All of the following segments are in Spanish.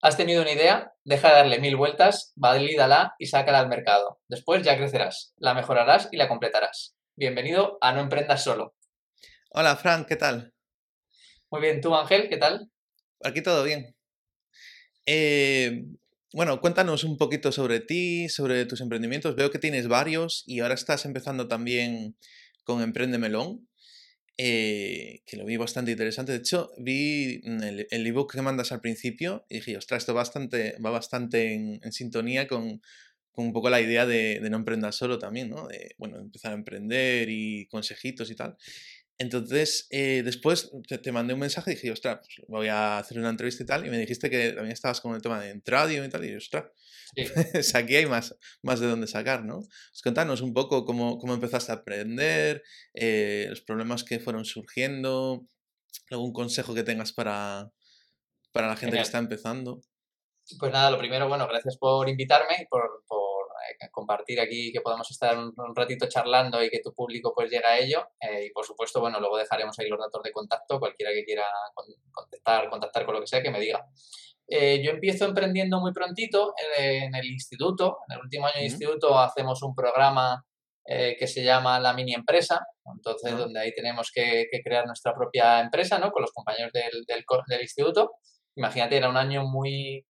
Has tenido una idea, deja de darle mil vueltas, valídala y sácala al mercado. Después ya crecerás, la mejorarás y la completarás. Bienvenido a No Emprendas Solo. Hola, Frank, ¿qué tal? Muy bien, ¿tú, Ángel, qué tal? Aquí todo bien. Eh, bueno, cuéntanos un poquito sobre ti, sobre tus emprendimientos. Veo que tienes varios y ahora estás empezando también con Emprende Melón. Eh, que lo vi bastante interesante. De hecho, vi el, ebook que mandas al principio y dije, ostras, esto bastante, va bastante en, sintonía con, un poco la idea de, no emprender solo también, ¿no? De, bueno, empezar a emprender y consejitos y tal. Entonces, eh, después te, mandé un mensaje y dije, ostras, pues voy a hacer una entrevista y tal, y me dijiste que también estabas con el tema de entradio y tal, y yo, ostras, pues aquí hay más, más de dónde sacar, ¿no? Pues contanos un poco cómo, cómo empezaste a aprender, eh, los problemas que fueron surgiendo, algún consejo que tengas para, para la gente que está empezando. Pues nada, lo primero, bueno, gracias por invitarme y por compartir aquí, que podamos estar un, ratito charlando y que tu público pues llegue a ello. Eh, y por supuesto, bueno, luego dejaremos ahí los datos de contacto, cualquiera que quiera contactar, contactar con lo que sea, que me diga. Eh, yo empiezo emprendiendo muy prontito en, el instituto. En el último año de instituto hacemos un programa eh, que se llama la mini empresa, entonces donde ahí tenemos que, crear nuestra propia empresa, ¿no? Con los compañeros del, del, del instituto. Imagínate, era un año muy,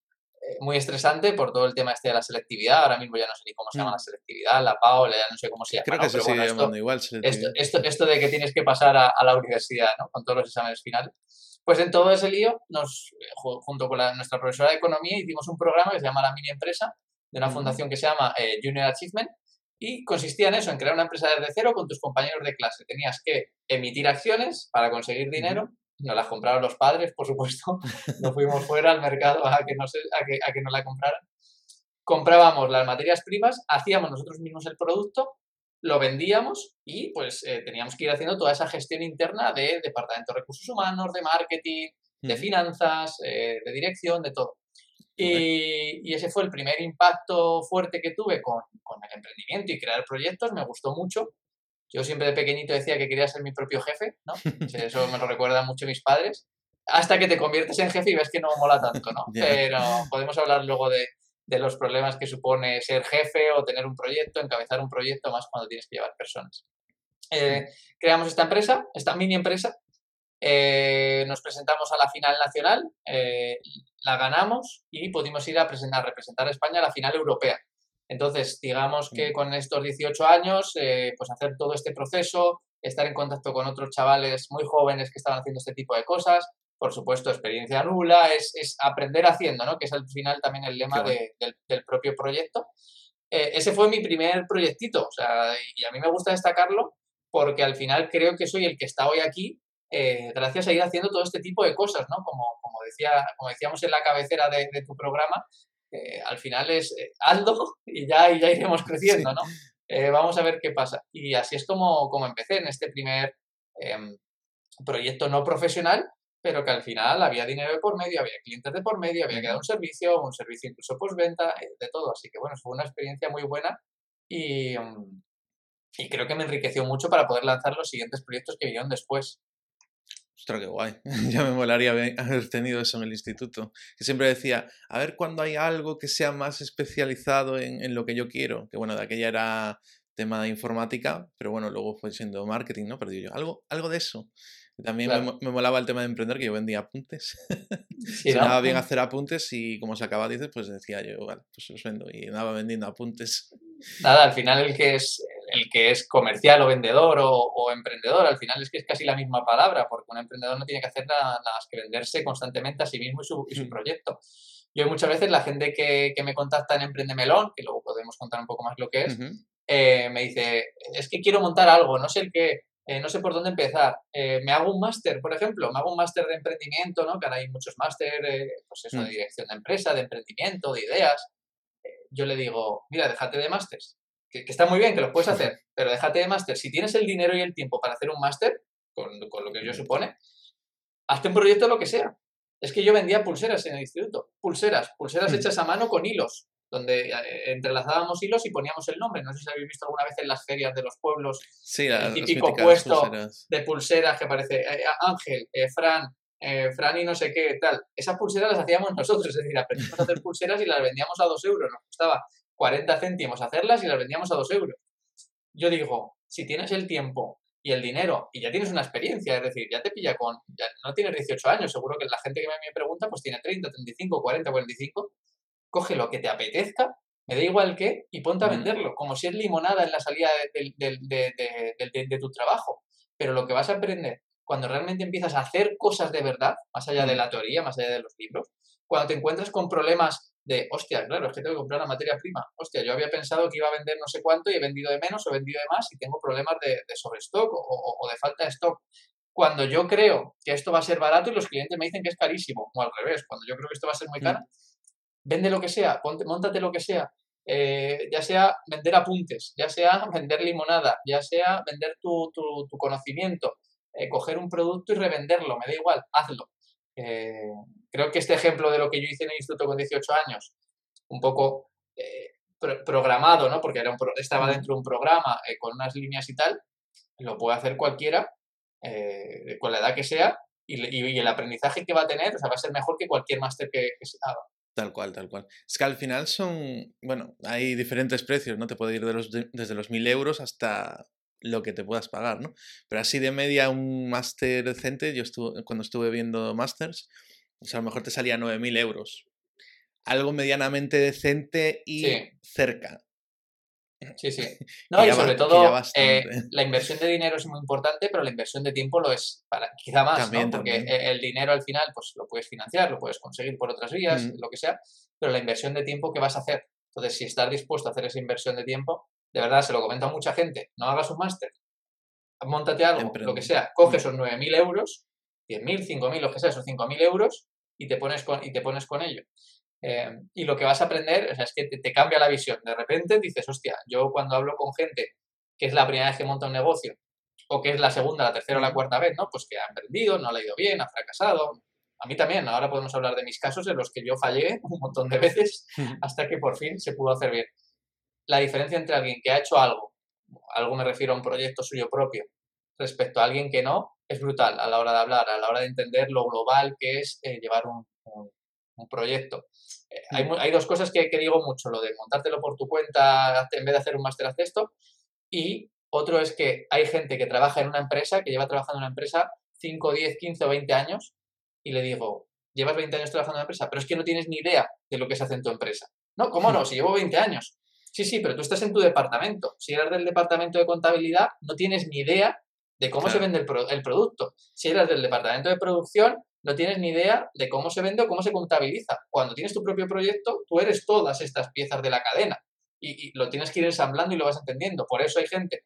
muy estresante por todo el tema este de la selectividad. Ahora mismo ya no sé ni cómo se llama mm. la selectividad, la PAO, ya no sé cómo se llama. Creo que se sigue llamando igual. Esto, esto, de que tienes que pasar a, la universidad, ¿no? Con todos los exámenes finales. Pues en todo ese lío, nos, junto con nuestra profesora de economía, hicimos un programa que se llama La Mini Empresa, de una fundación que se llama eh, Junior Achievement, y consistía en eso, en crear una empresa desde cero con tus compañeros de clase. Tenías que emitir acciones para conseguir dinero nos las compraron los padres, por supuesto, nos fuimos fuera al mercado a que, nos, a que, a que nos la compraran. Comprábamos las materias primas, hacíamos nosotros mismos el producto, lo vendíamos y pues eh, teníamos que ir haciendo toda esa gestión interna de departamento de recursos humanos, de marketing, de finanzas, eh, de dirección, de todo. Y, y, ese fue el primer impacto fuerte que tuve con, con, el emprendimiento y crear proyectos. Me gustó mucho yo siempre de pequeñito decía que quería ser mi propio jefe, ¿no? Eso me lo recuerdan mucho mis padres. Hasta que te conviertes en jefe y ves que no mola tanto, ¿no? Pero podemos hablar luego de, de, los problemas que supone ser jefe o tener un proyecto, encabezar un proyecto, más cuando tienes que llevar personas. Eh, creamos esta empresa, esta mini empresa, eh, nos presentamos a la final nacional, eh, la ganamos y pudimos ir a, presentar, a representar a España a la final europea. Entonces, digamos que con estos 18 años, pues hacer todo este proceso, estar en contacto con otros chavales muy jóvenes que estaban haciendo este tipo de cosas, por supuesto, experiencia nula, es, aprender haciendo, ¿no? Que es al final también el lema del, propio proyecto. Eh, ese fue mi primer proyectito, o sea, y a mí me gusta destacarlo porque al final creo que soy el que está hoy aquí eh, gracias a ir haciendo todo este tipo de cosas, ¿no? Como, como, decía, como decíamos en la cabecera de, de tu programa, eh, al final es eh, y ya, y ya iremos creciendo, ¿no? Eh, vamos a ver qué pasa. Y así es como, como empecé en este primer em, proyecto no profesional, pero que al final había dinero de por medio, había clientes de por medio, había quedado un servicio, un servicio incluso postventa, eh, de todo. Así que bueno, fue una experiencia muy buena y, em, y creo que me enriqueció mucho para poder lanzar los siguientes proyectos que vinieron después. Ostras, qué guay. ya me molaría haber tenido eso en el instituto. Que siempre decía, a ver cuando hay algo que sea más especializado en, en, lo que yo quiero. Que bueno, de aquella era tema de informática, pero bueno, luego fue siendo marketing, ¿no? Pero yo, algo, algo de eso. También me, me, molaba el tema de emprender, que yo vendía apuntes. Sí, Sonaba bien hacer apuntes y como se acaba, dices, pues decía yo, vale, pues los vendo. Y andaba vendiendo apuntes. Nada, al final el que es el que es comercial o vendedor o, emprendedor, al final es que es casi la misma palabra, porque un emprendedor no tiene que hacer nada, más que venderse constantemente a sí mismo y su, y su mm. proyecto. Yo muchas veces la gente que, que, me contacta en Emprende Melón, que luego podemos contar un poco más lo que es, eh, me dice, es que quiero montar algo, no sé el qué, eh, no sé por dónde empezar. Eh, me hago un máster, por ejemplo, me hago un máster de emprendimiento, ¿no? Que ahora hay muchos másteres, pues eso, de mm. dirección de empresa, de emprendimiento, de ideas. yo le digo, mira, déjate de másters, que, está muy bien, que lo puedes hacer, pero déjate de máster. Si tienes el dinero y el tiempo para hacer un máster, con, con, lo que yo supone, hazte un proyecto lo que sea. Es que yo vendía pulseras en el instituto, pulseras, pulseras mm. hechas a mano con hilos, donde eh, entrelazábamos hilos y poníamos el nombre. No sé si habéis visto alguna vez en las ferias de los pueblos sí, el típico puesto de pulseras que aparece eh, Ángel, eh, Fran, eh, Fran y no sé qué, tal. Esas pulseras las hacíamos nosotros, es decir, aprendimos a hacer pulseras y las vendíamos a dos euros. Nos costaba 40 céntimos hacerlas y las vendíamos a dos euros. Yo digo, si tienes el tiempo y el dinero y ya tienes una experiencia, es decir, ya te pilla con, ya no tienes 18 años, seguro que la gente que me, pregunta pues tiene 30, 35, 40, 45, coge lo que te apetezca, me da igual qué, y ponte a venderlo, como si es limonada en la salida de, tu trabajo. Pero lo que vas a aprender cuando realmente empiezas a hacer cosas de verdad, más allá de la teoría, más allá de los libros, cuando te encuentras con problemas de, hostia, claro, es que tengo que comprar la materia prima. Hostia, yo había pensado que iba a vender no sé cuánto y he vendido de menos o he vendido de más y tengo problemas de, de sobrestock o, de falta de stock. Cuando yo creo que esto va a ser barato y los clientes me dicen que es carísimo, o al revés, cuando yo creo que esto va a ser muy caro, vende lo que sea, ponte, montate lo que sea, eh, ya sea vender apuntes, ya sea vender limonada, ya sea vender tu, tu, conocimiento, eh, coger un producto y revenderlo, me da igual, hazlo. Eh, creo que este ejemplo de lo que yo hice en el instituto con 18 años, un poco programado, ¿no? porque era un estaba dentro de un programa con unas líneas y tal, lo puede hacer cualquiera, con la edad que sea, y, el aprendizaje que va a tener o sea, va a ser mejor que cualquier máster que, se haga. Tal cual, tal cual. Es que al final son, bueno, hay diferentes precios, ¿no? Te puede ir de los, desde los 1000 euros hasta lo que te puedas pagar, ¿no? Pero así de media un máster decente, yo estuve, cuando estuve viendo másters, o sea, a lo mejor te salía 9.000 euros. Algo medianamente decente y cerca. Sí, sí. No, y sobre todo eh, la inversión de dinero es muy importante, pero la inversión de tiempo lo es para, quizá más, también, Porque el dinero al final pues lo puedes financiar, lo puedes conseguir por otras vías, mm. lo que sea, pero la inversión de tiempo que vas a hacer. Entonces, si estás dispuesto a hacer esa inversión de tiempo, de verdad, se lo comento a mucha gente, no hagas un máster, montate algo, lo que sea, coge mm. esos 9.000 euros, 10.000, 5.000, lo que sea, esos 5.000 euros y te pones con, y te pones con ello. Eh, y lo que vas a aprender o sea, es que te, cambia la visión. De repente dices, hostia, yo cuando hablo con gente que es la primera vez que monta un negocio, o que es la segunda, la tercera o la cuarta vez, ¿no? Pues que ha emprendido, no le ha ido bien, ha fracasado. A mí también, ahora podemos hablar de mis casos en los que yo fallé un montón de veces hasta que por fin se pudo hacer bien la diferencia entre alguien que ha hecho algo, algo me refiero a un proyecto suyo propio, respecto a alguien que no, es brutal a la hora de hablar, a la hora de entender lo global que es eh, llevar un, proyecto. Hay, hay, dos cosas que, que, digo mucho, lo de montártelo por tu cuenta en vez de hacer un máster haz esto, y otro es que hay gente que trabaja en una empresa, que lleva trabajando en una empresa 5, 10, 15 o 20 años, y le digo, llevas 20 años trabajando en una empresa, pero es que no tienes ni idea de lo que se hace en tu empresa. No, ¿cómo no? Si llevo 20 años. Sí, sí, pero tú estás en tu departamento. Si eres del departamento de contabilidad, no tienes ni idea de cómo se vende el, producto. Si eres del departamento de producción, no tienes ni idea de cómo se vende o cómo se contabiliza. Cuando tienes tu propio proyecto, tú eres todas estas piezas de la cadena y, lo tienes que ir ensamblando y lo vas entendiendo. Por eso hay gente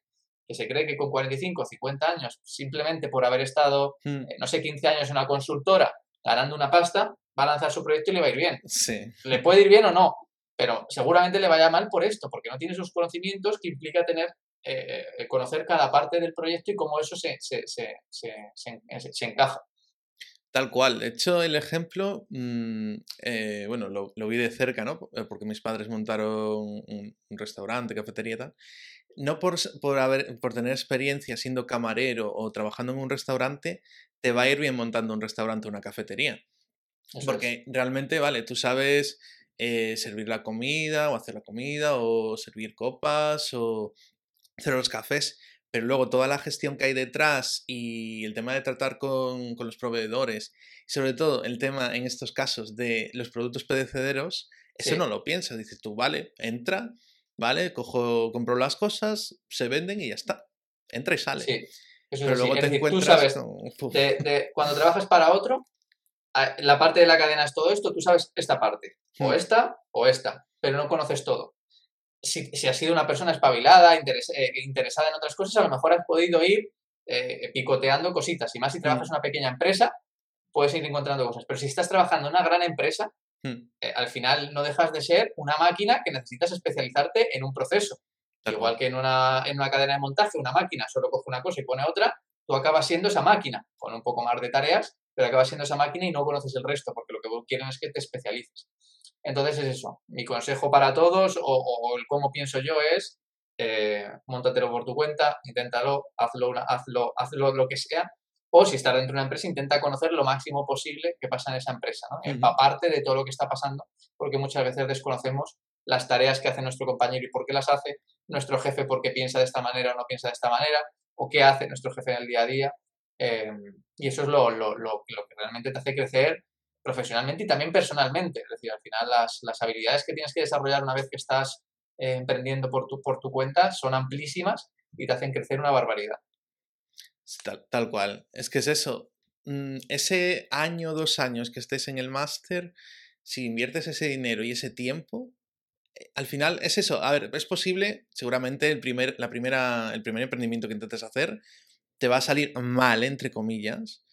que se cree que con 45 o 50 años, simplemente por haber estado, hmm. eh, no sé, 15 años en una consultora ganando una pasta, va a lanzar su proyecto y le va a ir bien. Sí. Le puede ir bien o no, pero seguramente le vaya mal por esto, porque no tiene esos conocimientos que implica tener, eh, eh, conocer cada parte del proyecto y cómo eso se, se, se, se encaja. Tal cual. De hecho, el ejemplo, mm, eh, bueno, lo, lo, vi de cerca, ¿no? Porque mis padres montaron un, restaurante, cafetería y tal. No por, por, haber, por tener experiencia siendo camarero o trabajando en un restaurante, te va a ir bien montando un restaurante o una cafetería. porque realmente, vale, tú sabes eh, servir la comida o hacer la comida o servir copas o hacer los cafés, pero luego toda la gestión que hay detrás y el tema de tratar con, los proveedores y sobre todo el tema en estos casos de los productos pedecederos, eso no lo piensas, dices tú, vale, entra, vale, cojo, compro las cosas, se venden y ya está, entra y sale. pero luego te encuentras cuando trabajas para otro, la parte de la cadena es todo esto, tú sabes esta parte, o hmm. esta o esta, pero no conoces todo. Si, si has sido una persona espabilada, eh, interesada en otras cosas, a lo mejor has podido ir eh, picoteando cositas. Y más si trabajas hmm. en una pequeña empresa, puedes ir encontrando cosas. Pero si estás trabajando en una gran empresa, hmm. eh, al final no dejas de ser una máquina que necesitas especializarte en un proceso. Igual que en una, en una cadena de montaje, una máquina solo coge una cosa y pone otra, tú acabas siendo esa máquina, con un poco más de tareas, pero acabas siendo esa máquina y no conoces el resto, porque lo que quieren es que te especialices. Entonces es eso. Mi consejo para todos, o, el cómo pienso yo, es eh, montatelo por tu cuenta, inténtalo, hazlo, hazlo, hazlo lo que sea, O si estás dentro de una empresa, intenta conocer lo máximo posible que pasa en esa empresa, ¿no? Empaparte de todo lo que está pasando, porque muchas veces desconocemos las tareas que hace nuestro compañero y por qué las hace, nuestro jefe por qué piensa de esta manera o no piensa de esta manera, o qué hace nuestro jefe en el día a día. Em, y eso es lo, lo, lo, lo, que realmente te hace crecer profesionalmente y también personalmente. Es decir, al final las, las habilidades que tienes que desarrollar una vez que estás eh, emprendiendo por tu, por tu cuenta son amplísimas y te hacen crecer una barbaridad. Tal, tal cual. Es que es eso. Mm, ese año, dos años que estés en el máster, si inviertes ese dinero y ese tiempo, eh, al final es eso. A ver, es posible, seguramente el primer, la primera, el primer emprendimiento que intentes hacer te va a salir mal, entre comillas,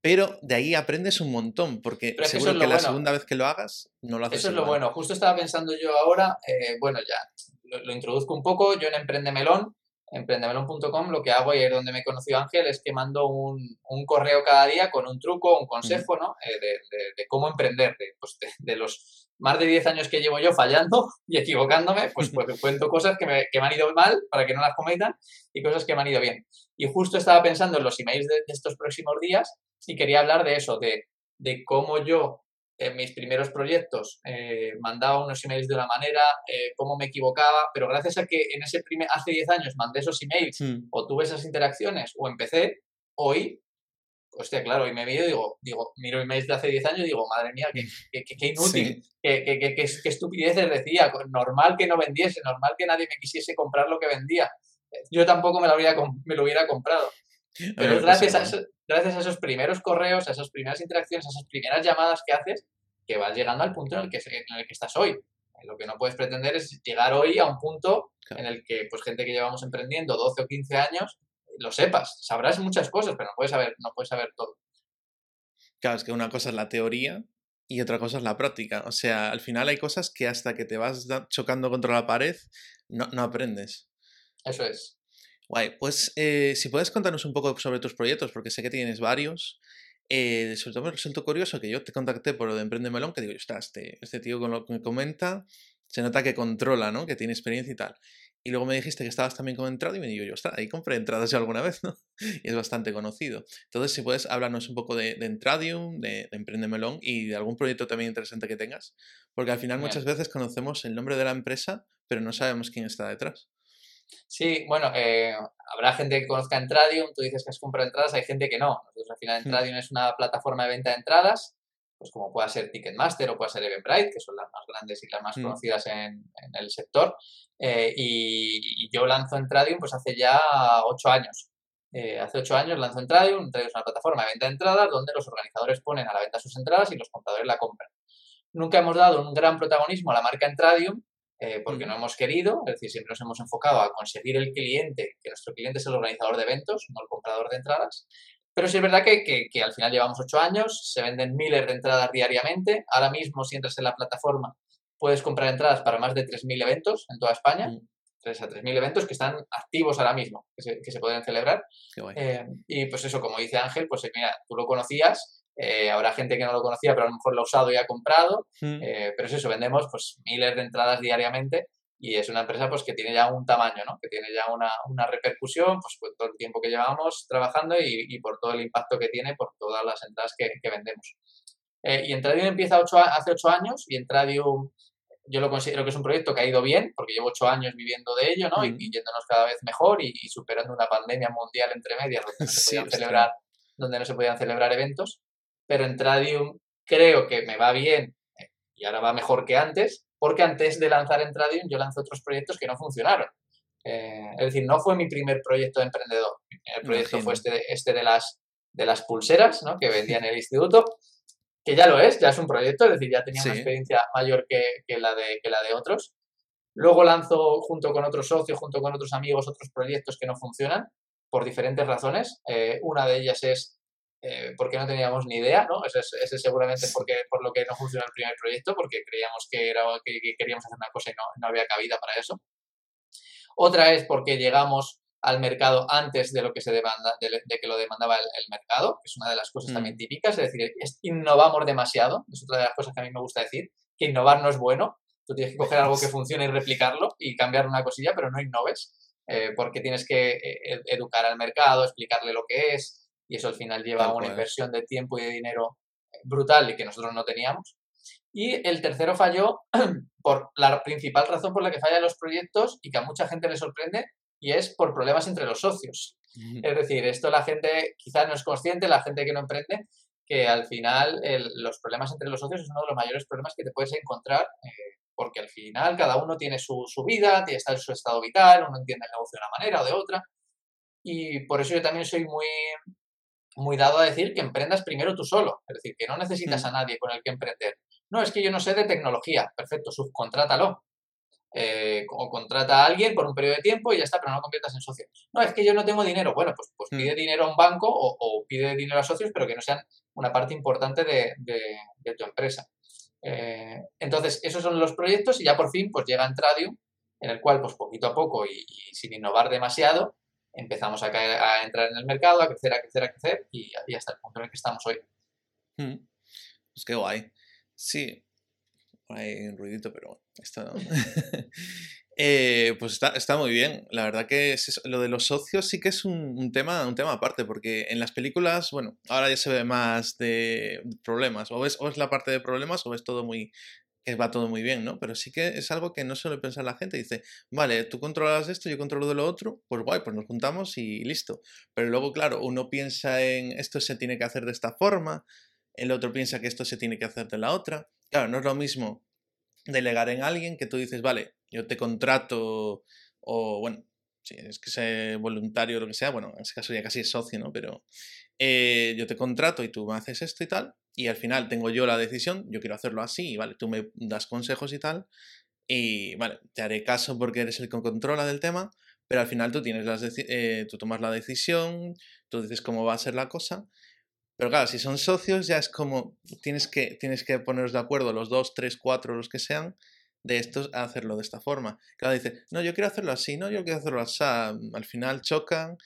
pero de ahí aprendes un montón, porque seguro que, la segunda vez que lo hagas no lo haces. Eso es lo bueno. Justo estaba pensando yo ahora, eh, bueno, ya lo, lo, introduzco un poco. Yo en Emprende Melón emprendemelon.com lo que hago y es donde me conoció Ángel es que mando un, un correo cada día con un truco, un consejo, ¿no? Eh, de, de, cómo emprender, de, pues de, los más de 10 años que llevo yo fallando y equivocándome, pues, pues cuento cosas que me, que me, han ido mal para que no las cometan y cosas que me han ido bien. Y justo estaba pensando en los emails de, estos próximos días y quería hablar de eso, de, de cómo yo en mis primeros proyectos eh, mandaba unos emails de una manera, eh, cómo me equivocaba, pero gracias a que en ese primer, hace 10 años mandé esos emails mm. o tuve esas interacciones o empecé, hoy, hostia, claro, y me y digo, digo, miro emails de hace 10 años y digo, madre mía, qué, qué, qué inútil, qué, qué, qué, estupideces decía, normal que no vendiese, normal que nadie me quisiese comprar lo que vendía. Yo tampoco me lo, habría, me lo hubiera comprado. Pero gracias a, eso, gracias a esos primeros correos, a esas primeras interacciones, a esas primeras llamadas que haces, que vas llegando al punto en el que, en el que estás hoy. Lo que no puedes pretender es llegar hoy a un punto en el que pues gente que llevamos emprendiendo 12 o 15 años lo sepas. Sabrás muchas cosas, pero no puedes saber, no puedes saber todo. Claro, es que una cosa es la teoría y otra cosa es la práctica. O sea, al final hay cosas que hasta que te vas chocando contra la pared no, no aprendes. Eso es. Guay, pues eh, si puedes contarnos un poco sobre tus proyectos, porque sé que tienes varios. Eh, sobre todo me resultó curioso que yo te contacté por lo de Emprende Melón, que digo, está, este, este tío con lo que me comenta, se nota que controla, ¿no? Que tiene experiencia y tal. Y luego me dijiste que estabas también con Entrado y me digo yo, está, ahí compré entradas ya alguna vez, ¿no? Y es bastante conocido. Entonces, si puedes hablarnos un poco de, de Entradium, de, de, Emprende Melón y de algún proyecto también interesante que tengas, porque al final muchas veces conocemos el nombre de la empresa, pero no sabemos quién está detrás. Sí, bueno, eh, habrá gente que conozca Entradium, tú dices que has comprado entradas, hay gente que no. Nosotros al final hmm. Entradium es una plataforma de venta de entradas, pues como pueda ser Ticketmaster o pueda ser Eventbrite, que son las más grandes y las más hmm. conocidas en, en, el sector. Eh, y, y, yo lanzo Entradium pues hace ya ocho años. Eh, hace ocho años lanzo Entradium, Entradium es una plataforma de venta de entradas donde los organizadores ponen a la venta sus entradas y los compradores la compran. Nunca hemos dado un gran protagonismo a la marca Entradium, eh, porque no hemos querido, es decir, siempre nos hemos enfocado a conseguir el cliente, que nuestro cliente es el organizador de eventos, no el comprador de entradas. Pero sí es verdad que, que, que al final llevamos ocho años, se venden miles de entradas diariamente. Ahora mismo, si entras en la plataforma, puedes comprar entradas para más de 3.000 eventos en toda España. Mm. 3 a 3.000 eventos que están activos ahora mismo, que se, que se pueden celebrar. Eh, y pues eso, como dice Ángel, pues mira, tú lo conocías, eh, habrá gente que no lo conocía, pero a lo mejor lo ha usado y ha comprado. Mm. Eh, pero es eso, vendemos pues miles de entradas diariamente y es una empresa pues que tiene ya un tamaño, ¿no? Que tiene ya una, una repercusión, pues por todo el tiempo que llevamos trabajando y, y, por todo el impacto que tiene por todas las entradas que, que vendemos. Eh, y Entradium empieza ocho, hace ocho años y Entradium yo lo considero que es un proyecto que ha ido bien, porque llevo ocho años viviendo de ello, ¿no? Mm. Y, y, yéndonos cada vez mejor y, y, superando una pandemia mundial entre medias donde no se podían sí, celebrar, donde no se podían celebrar eventos pero en Tradium creo que me va bien eh, y ahora va mejor que antes, porque antes de lanzar en Tradium yo lancé otros proyectos que no funcionaron. Eh, es decir, no fue mi primer proyecto de emprendedor. El proyecto fue este, este de, las, de las pulseras ¿no? que vendía en el instituto, que ya lo es, ya es un proyecto, es decir, ya tenía sí. una experiencia mayor que, que, la de, que la de otros. Luego lanzo junto con otros socios, junto con otros amigos, otros proyectos que no funcionan por diferentes razones. Eh, una de ellas es eh, porque no teníamos ni idea, ¿no? Ese, es, ese seguramente porque, por lo que no funcionó el primer proyecto, porque creíamos que, era, que, que queríamos hacer una cosa y no, no, había cabida para eso. Otra es porque llegamos al mercado antes de lo que se demanda, de, de que lo demandaba el, el, mercado, que es una de las cosas mm. también típicas, es decir, es, innovamos demasiado, es otra de las cosas que a mí me gusta decir, que innovar no es bueno, tú tienes que coger algo que funcione y replicarlo y cambiar una cosilla, pero no innoves, eh, porque tienes que eh, educar al mercado, explicarle lo que es, y eso al final lleva a una cual. inversión de tiempo y de dinero brutal y que nosotros no teníamos. Y el tercero falló por la principal razón por la que fallan los proyectos y que a mucha gente le sorprende y es por problemas entre los socios. Es decir, esto la gente quizás no es consciente, la gente que no emprende, que al final el- los problemas entre los socios es uno de los mayores problemas que te puedes encontrar, eh, porque al final cada uno tiene su, su vida, tiene- está en su estado vital, uno entiende el negocio de una manera o de otra. Y por eso yo también soy muy, muy dado a decir que emprendas primero tú solo. Es decir, que no necesitas Mm. a nadie con el que emprender. No, es que yo no sé de tecnología. Perfecto, subcontrátalo. Eh, o contrata a alguien por un periodo de tiempo y ya está, pero no lo conviertas en socio. No, es que yo no tengo dinero. Bueno, pues, pues Mm. pide dinero a un banco o, o pide dinero a socios, pero que no sean una parte importante de, de- de tu empresa. Eh, entonces, esos son los proyectos y ya por fin pues llega Entradium, en el cual pues poquito a poco y, y sin innovar demasiado, empezamos a, entrar en el mercado, a crecer, a crecer, a crecer y, y hasta el punto en el que estamos hoy. Mm. Pues qué guay. Sí. Hay un ruidito, pero bueno, esto no. Eh, pues está, está muy bien. La verdad que lo de los socios sí que es un, tema, un tema aparte, porque en las películas, bueno, ahora ya se ve más de problemas. O es, o es la parte de problemas o es todo muy. Va todo muy bien, ¿no? Pero sí que es algo que no suele pensar la gente. Dice, vale, tú controlas esto, yo controlo de lo otro, pues guay, pues nos juntamos y listo. Pero luego, claro, uno piensa en esto se tiene que hacer de esta forma, el otro piensa que esto se tiene que hacer de la otra. Claro, no es lo mismo delegar en alguien que tú dices, vale, yo te contrato o bueno, si es que sea voluntario o lo que sea, bueno, en ese caso ya casi es socio, ¿no? Pero eh, yo te contrato y tú me haces esto y tal, y al final tengo yo la decisión, yo quiero hacerlo así, vale, tú me das consejos y tal, y vale, te haré caso porque eres el que controla del tema, pero al final tú tienes las eh, tú tomas la decisión, tú dices cómo va a ser la cosa, pero claro, si son socios ya es como tienes que, tienes que poneros de acuerdo los dos, tres, cuatro, los que sean, de estos a hacerlo de esta forma. Claro, dice, no, yo quiero hacerlo así, no, yo quiero hacerlo así. Al final chocan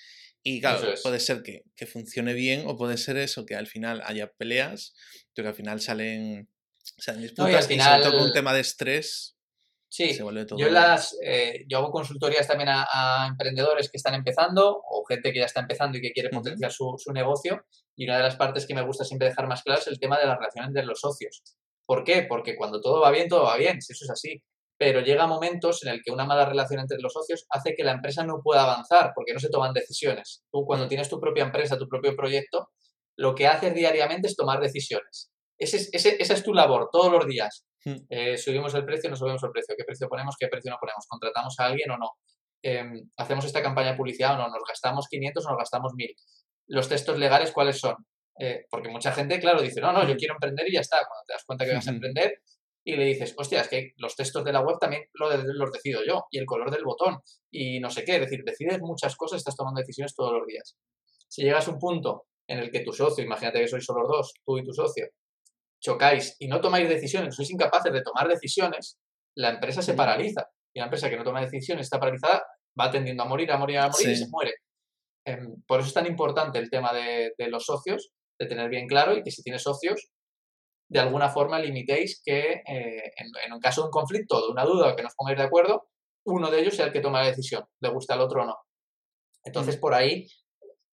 y claro, es. puede ser que, que funcione bien o puede ser eso, que al final haya peleas, pero que al final salen, salen disputas al y sobre todo con final- un tema de estrés Sí, se vuelve todo... Yo, las, eh, yo hago consultorías también a, a emprendedores que están empezando o gente que ya está empezando y que quiere potenciar su, su negocio. Y una de las partes que me gusta siempre dejar más claro es el tema de las relaciones entre los socios. ¿Por qué? Porque cuando todo va bien, todo va bien, si eso es así. Pero llega momentos en el que una mala relación entre los socios hace que la empresa no pueda avanzar porque no se toman decisiones. Tú cuando Mm. tienes tu propia empresa, tu propio proyecto, lo que haces diariamente es tomar decisiones. Ese es- ese- esa es tu labor todos los días. Mm. Eh, subimos el precio, no subimos el precio, qué precio ponemos, qué precio no ponemos, contratamos a alguien o no, Em, hacemos esta campaña de publicidad o no, nos gastamos 500 o nos gastamos 1000. Los textos legales, ¿cuáles son? Eh, porque mucha gente, claro, dice, no, no, yo Mm. quiero emprender y ya está. Cuando te das cuenta que vas a emprender y le dices, hostia, es que los textos de la web también los decido yo y el color del botón y no sé qué. Es decir, decides muchas cosas, estás tomando decisiones todos los días. Si llegas a un punto en el que tu socio, imagínate que sois solo los dos, tú y tu socio, chocáis y no tomáis decisiones, sois incapaces de tomar decisiones, la empresa se paraliza. Y la empresa que no toma decisiones está paralizada va tendiendo a morir, a morir, a morir y Sí. se muere. Em, por eso es tan importante el tema de, de los socios, de tener bien claro y que si tienes socios, de alguna forma limitéis que eh, en, en un caso de un conflicto o de una duda o que no os pongáis de acuerdo, uno de ellos sea el que toma la decisión, le gusta al otro o no. Entonces, por ahí,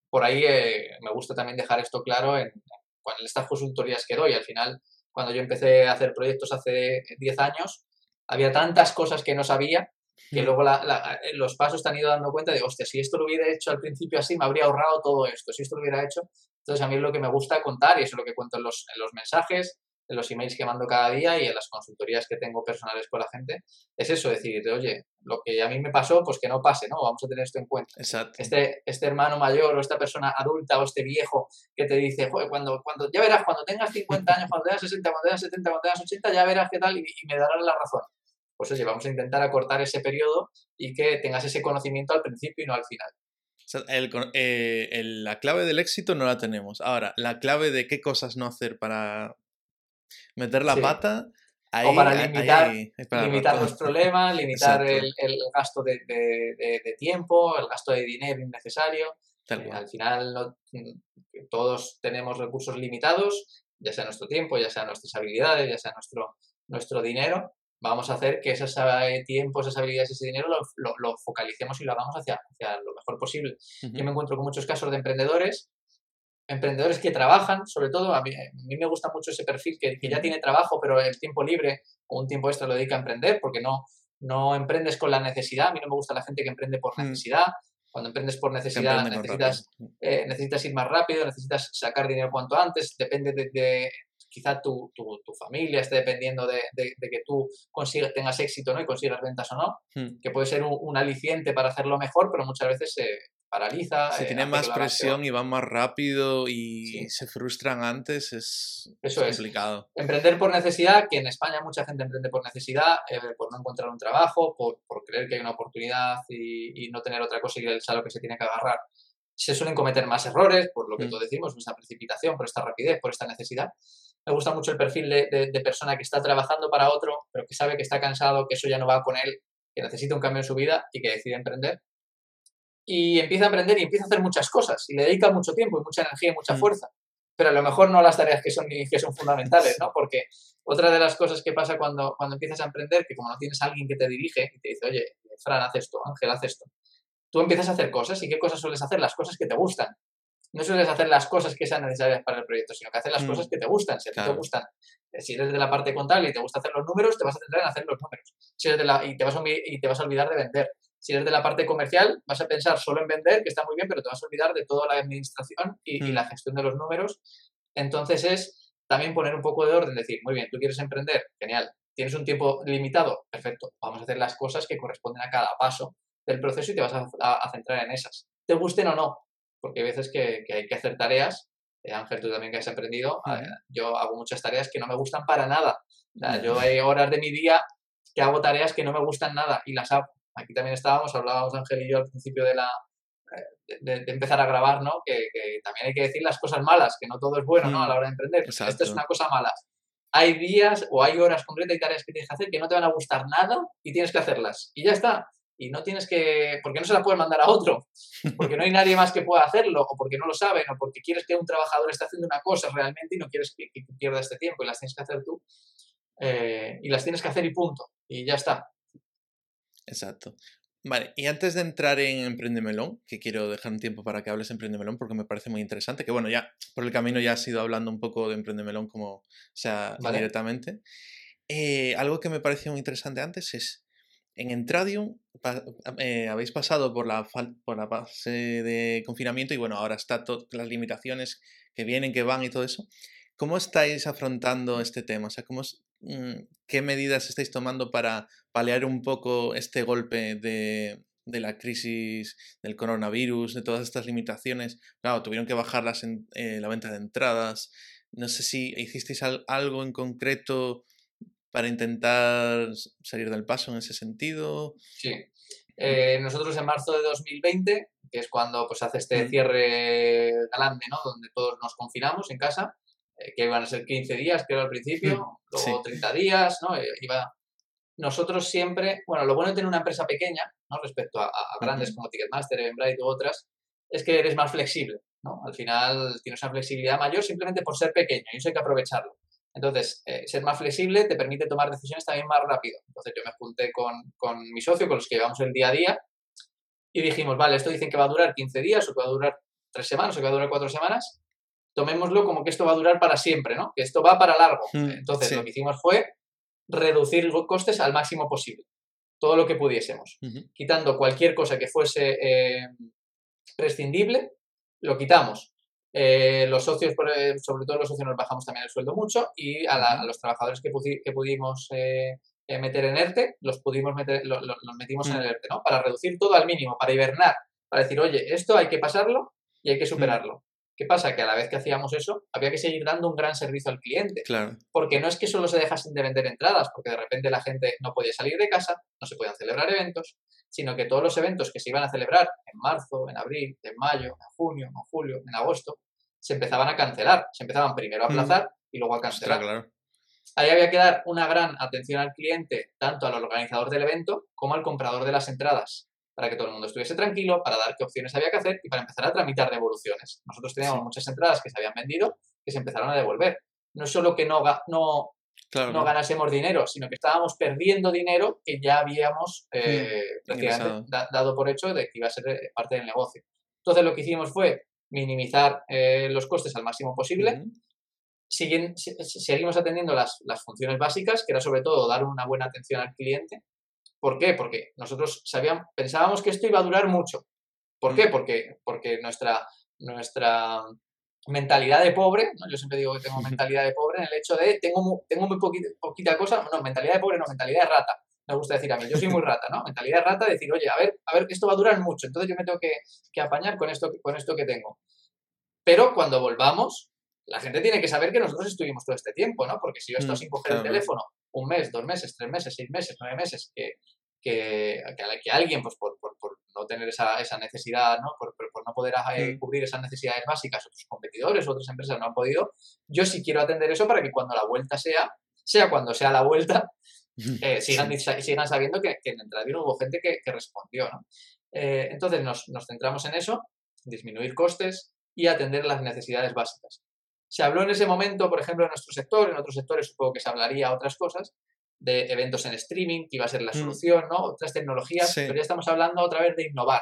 por ahí eh, me gusta también dejar esto claro en, en estas consultorías que doy. Al final, cuando yo empecé a hacer proyectos hace 10 años, había tantas cosas que no sabía que luego la- la- eh, los pasos te han ido dando cuenta de, hostia, si esto lo hubiera hecho al principio así, me habría ahorrado todo esto, si esto lo hubiera hecho. Entonces, a mí es lo que me gusta contar y eso es lo que cuento en los, en los mensajes, en los emails que mando cada día y en las consultorías que tengo personales con la gente. Es eso, decir, oye, lo que a mí me pasó, pues que no pase, ¿no? Vamos a tener esto en cuenta Exacto. este, este hermano mayor o esta persona adulta o este viejo que te dice, Joder, cuando, cuando, ya verás, cuando tengas 50 años, cuando tengas 60, cuando tengas 70, cuando tengas 80, ya verás qué tal y, y me darás la razón. Pues oye, vamos a intentar acortar ese periodo y que tengas ese conocimiento al principio y no al final. El eh, el- la clave del éxito no la tenemos. Ahora, la clave de qué cosas no hacer para meter la Sí. pata, ahí, para limitar- ahí- es para limitar los problemas, limitar el, el gasto de, de- de- de tiempo, el gasto de dinero innecesario. Eh, al final no- mm, todos tenemos recursos limitados, ya sea nuestro tiempo, ya sea nuestras habilidades, ya sea nuestro, nuestro dinero. Vamos a hacer que esos eh, tiempos, esas habilidades, ese dinero lo, lo- lo focalicemos y lo hagamos hacia, hacia lo mejor posible. Yo me encuentro con muchos casos de emprendedores emprendedores que trabajan, sobre todo, a mí, me gusta mucho ese perfil que, que, ya tiene trabajo, pero el tiempo libre o un tiempo extra lo dedica a emprender, porque no, no emprendes con la necesidad. A mí no me gusta la gente que emprende por mm. necesidad. Cuando emprendes por necesidad, necesitas, eh, necesitas ir más rápido, necesitas sacar dinero cuanto antes, depende de, quizá tu, tu, tu, familia esté dependiendo de, de, que tú consigas, tengas éxito ¿no? y consigas ventas o no, mm. que puede ser un, un, aliciente para hacerlo mejor, pero muchas veces se, paraliza. Si eh, tienen más presión y van más rápido y se frustran antes, es, Eso complicado. Emprender por necesidad, que en España mucha gente emprende por necesidad, eh, por no encontrar un trabajo, por, por, creer que hay una oportunidad y, y, no tener otra cosa y el lo que se tiene que agarrar. Se suelen cometer más errores, por lo que mm. tú decimos, por esta precipitación, por esta rapidez, por esta necesidad. Me gusta mucho el perfil de, de persona que está trabajando para otro, pero que sabe que está cansado, que eso ya no va con él, que necesita un cambio en su vida y que decide emprender y empieza a aprender y empieza a hacer muchas cosas y le dedica mucho tiempo y mucha energía y mucha mm. fuerza. Pero a lo mejor no las tareas que son, que son fundamentales, ¿no? Porque otra de las cosas que pasa cuando, cuando empiezas a emprender, que como no tienes a alguien que te dirige y te dice, oye, Fran, haz esto, Ángel, haz esto, tú empiezas a hacer cosas y ¿qué cosas sueles hacer? Las cosas que te gustan. No sueles hacer las cosas que sean necesarias para el proyecto, sino que hacer las mm. cosas que te gustan. Si a ti te gustan, eh, si eres de la parte contable y te gusta hacer los números, te vas a centrar en hacer los números. Si eres de la, y, te vas a, y te vas a olvidar de vender. Si eres de la parte comercial, vas a pensar solo en vender, que está muy bien, pero te vas a olvidar de toda la administración y, mm. la gestión de los números. Entonces es también poner un poco de orden, decir, muy bien, tú quieres emprender, genial, tienes un tiempo limitado, perfecto, vamos a hacer las cosas que corresponden a cada paso del proceso y te vas a, centrar en esas. Te gusten o no, porque hay veces que, hay que hacer tareas. Eh, Ángel, tú también que has aprendido, eh, yo hago muchas tareas que no me gustan para nada. yo hay horas de mi día que hago tareas que no me gustan nada y las hago. Aquí también estábamos, hablábamos Ángel y yo al principio de la eh, de, empezar a grabar, ¿no? Que, también hay que decir las cosas malas, que no todo es bueno, ¿no? A la hora de emprender. Esta es una cosa mala. Hay días o hay horas concretas y tareas que tienes que hacer que no te van a gustar nada y tienes que hacerlas. Y ya está. Y no tienes que. porque no se la puedes mandar a otro, porque no hay nadie más que pueda hacerlo, o porque no lo saben, o porque quieres que un trabajador esté haciendo una cosa realmente y no quieres que, pierda este tiempo y las tienes que hacer tú. Eh, y las tienes que hacer y punto. Y ya está. Exacto. Vale, y antes de entrar en Emprendemelón, que quiero dejar un tiempo para que hables de Emprendemelón porque me parece muy interesante, que bueno, ya por el camino ya has ido hablando un poco de Emprendemelón como sea directamente. Eh, algo que me pareció muy interesante antes es, en Entradium eh, habéis pasado por la, por la fase de confinamiento y bueno, ahora está todas las limitaciones que vienen, que van y todo eso. ¿Cómo estáis afrontando este tema? O sea, ¿cómo, ¿qué medidas estáis tomando para paliar un poco este golpe de, la crisis del coronavirus, de todas estas limitaciones? Claro, tuvieron que bajar en, eh, la venta de entradas. No sé si hicisteis algo en concreto para intentar salir del paso en ese sentido. Sí. Eh, nosotros en marzo de 2020, que es cuando pues, hace este cierre grande, ¿no? Donde todos nos confinamos en casa, que iban a ser 15 días, creo al principio, luego 30 días, ¿no? Eh, iba... Nosotros siempre, bueno, lo bueno de tener una empresa pequeña, ¿no? Respecto a, grandes como Ticketmaster, Eventbrite u otras, es que eres más flexible, ¿no? Al final tienes una flexibilidad mayor simplemente por ser pequeño y eso hay que aprovecharlo. Entonces, eh, ser más flexible te permite tomar decisiones también más rápido. Entonces, yo me junté con, con mi socio, con los que llevamos el día a día, y dijimos, vale, esto dicen que va a durar 15 días, o que va a durar 3 semanas, o que va a durar 4 semanas, tomémoslo como que esto va a durar para siempre, ¿no? Que esto va para largo. Mm, Entonces, lo que hicimos fue reducir los costes al máximo posible, todo lo que pudiésemos, quitando cualquier cosa que fuese eh, prescindible, lo quitamos. Eh, los socios, eh, sobre todo los socios, nos bajamos también el sueldo mucho y a, los trabajadores que, pudimos meter en ERTE, los pudimos meter, los metimos en mm. el ERTE, ¿no? Para reducir todo al mínimo, para hibernar, para decir, oye, esto hay que pasarlo y hay que mm. superarlo. ¿Qué pasa? Que a la vez que hacíamos eso, había que seguir dando un gran servicio al cliente. Claro. Porque no es que solo se dejasen de vender entradas, porque de repente la gente no podía salir de casa, no se podían celebrar eventos, sino que todos los eventos que se iban a celebrar en marzo, en abril, en mayo, en junio, en julio, en agosto, se empezaban a cancelar. Se empezaban primero a mm. aplazar y luego a cancelar. claro. Ahí había que dar una gran atención al cliente, tanto al organizador del evento como al comprador de las entradas para que todo el mundo estuviese tranquilo, para dar qué opciones había que hacer y para empezar a tramitar devoluciones. Nosotros teníamos muchas entradas que se habían vendido que se empezaron a devolver. No es solo que no, no, no ganásemos dinero, sino que estábamos perdiendo dinero que ya habíamos eh, dado por hecho de que iba a ser eh, parte del negocio. Entonces lo que hicimos fue minimizar eh, los costes al máximo posible. Siguen, seguimos atendiendo las, las, funciones básicas, que era sobre todo dar una buena atención al cliente. ¿Por qué? Porque nosotros sabíamos, pensábamos que esto iba a durar mucho. ¿Por qué? Porque, porque nuestra, nuestra mentalidad de pobre, yo siempre digo que tengo mentalidad de pobre en el hecho de tengo muy, tengo muy poquita, poquita cosa, no, mentalidad de pobre, no, mentalidad de rata me gusta decir a mí. Yo soy muy rata, ¿no? Mentalidad de rata, decir, oye, a ver, a ver, esto va a durar mucho, entonces yo me tengo que, que apañar con esto, con esto que tengo. Pero cuando volvamos, la gente tiene que saber que nosotros estuvimos todo este tiempo, ¿no? Porque si yo estoy mm, sin coger el teléfono un mes, dos meses, tres meses, seis meses, nueve meses, que, que, que, alguien, pues por, por, por, no tener esa, esa necesidad, ¿no? Por, por no poder mm. cubrir esas necesidades básicas, otros competidores, otras empresas no han podido, yo sí quiero atender eso para que cuando la vuelta sea, sea cuando sea la vuelta, eh, sigan, sigan sabiendo que, que en el hubo gente que, que respondió. ¿no? Eh, entonces nos, nos, centramos en eso, disminuir costes y atender las necesidades básicas. Se habló en ese momento, por ejemplo, en nuestro sector, en otros sectores supongo que se hablaría otras cosas, de eventos en streaming, que iba a ser la mm. solución, ¿no? Otras tecnologías, pero ya estamos hablando otra vez de innovar.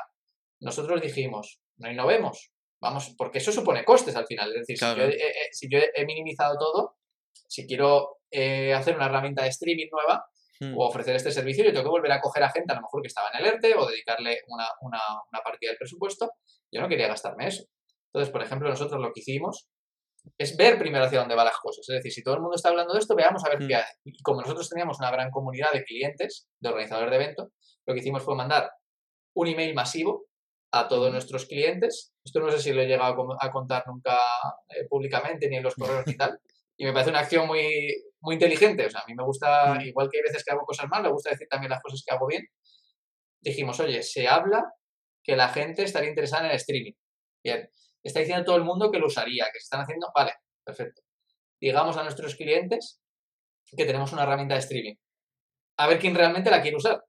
Nosotros dijimos, no innovemos, vamos, porque eso supone costes al final. Es decir, si, yo, si, yo, he minimizado todo, si quiero eh, hacer una herramienta de streaming nueva hmm. o ofrecer este servicio, yo tengo que volver a coger a gente a lo mejor que estaba en el ERTE o dedicarle una, una, una partida del presupuesto. Yo no quería gastarme eso. Entonces, por ejemplo, nosotros lo que hicimos es ver primero hacia dónde van las cosas. Es decir, si todo el mundo está hablando de esto, veamos a ver qué hmm. hay. Y como nosotros teníamos una gran comunidad de clientes, de organizadores de eventos, lo que hicimos fue mandar un email masivo a todos nuestros clientes. Esto no sé si lo he llegado a contar nunca eh, públicamente ni en los correos y tal. Y me parece una acción muy, muy inteligente. O sea, a mí me gusta, mm. igual que hay veces que hago cosas mal, me gusta decir también las cosas que hago bien. Dijimos, oye, se habla que la gente estaría interesada en el streaming. Bien, está diciendo todo el mundo que lo usaría, que se están haciendo. Vale, perfecto. Digamos a nuestros clientes que tenemos una herramienta de streaming. A ver quién realmente la quiere usar.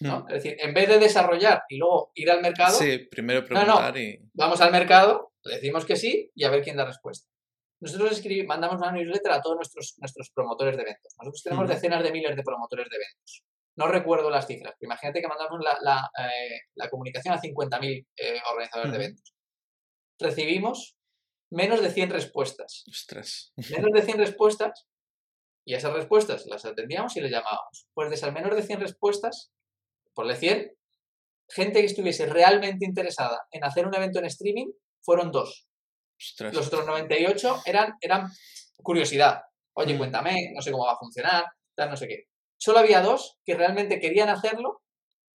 ¿no? Mm. Es decir, en vez de desarrollar y luego ir al mercado. Sí, primero preguntar y. Vamos al mercado, decimos que sí y a ver quién da respuesta. Nosotros mandamos una newsletter a todos nuestros, nuestros promotores de eventos. Nosotros tenemos decenas de miles de promotores de eventos. No recuerdo las cifras, pero imagínate que mandamos la, la, eh, la comunicación a 50.000 eh, organizadores de eventos. Recibimos menos de 100 respuestas. Ostras. Menos de 100 respuestas y esas respuestas las atendíamos y les llamábamos. Pues de esas menos de 100 respuestas, por de 100, gente que estuviese realmente interesada en hacer un evento en streaming fueron dos. Los otros 98 eran, eran curiosidad. Oye, mm. cuéntame, no sé cómo va a funcionar, tal, no sé qué. Solo había dos que realmente querían hacerlo,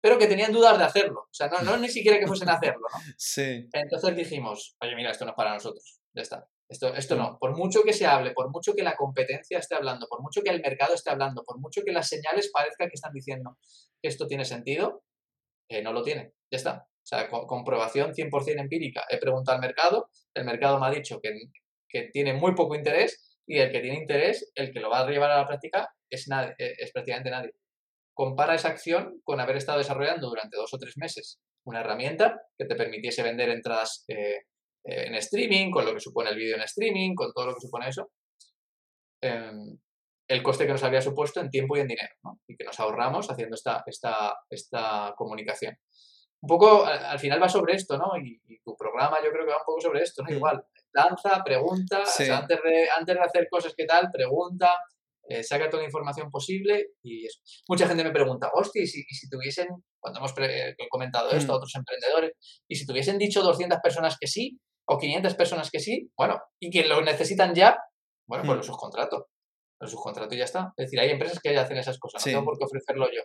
pero que tenían dudas de hacerlo. O sea, no, no ni siquiera que fuesen a hacerlo, ¿no? Sí. Entonces dijimos, oye, mira, esto no es para nosotros. Ya está. Esto, esto no. Por mucho que se hable, por mucho que la competencia esté hablando, por mucho que el mercado esté hablando, por mucho que las señales parezca que están diciendo que esto tiene sentido, eh, no lo tiene. Ya está. O sea, con, comprobación 100% empírica. He preguntado al mercado, el mercado me ha dicho que, que, tiene muy poco interés y el que tiene interés, el que lo va a llevar a la práctica, es, nadie, eh, es prácticamente nadie. Compara esa acción con haber estado desarrollando durante dos o tres meses una herramienta que te permitiese vender entradas eh, eh, en streaming, con lo que supone el vídeo en streaming, con todo lo que supone eso. Em, el coste que nos había supuesto en tiempo y en dinero, ¿no? y que nos ahorramos haciendo esta, esta, esta comunicación un poco al, final va sobre esto, ¿no? Y, tu programa yo creo que va un poco sobre esto, ¿no? Igual, lanza, pregunta, antes, de, antes de hacer cosas que tal, pregunta, eh, saca toda la información posible y eso. Mucha gente me pregunta, hostia, y si, si tuviesen, cuando hemos comentado esto a otros emprendedores, y si tuviesen dicho 200 personas que sí, o 500 personas que sí, bueno, y que lo necesitan ya, bueno, pues lo subcontrato. Lo subcontrato y ya está. Es decir, hay empresas que ya hacen esas cosas, no tengo por qué ofrecerlo yo.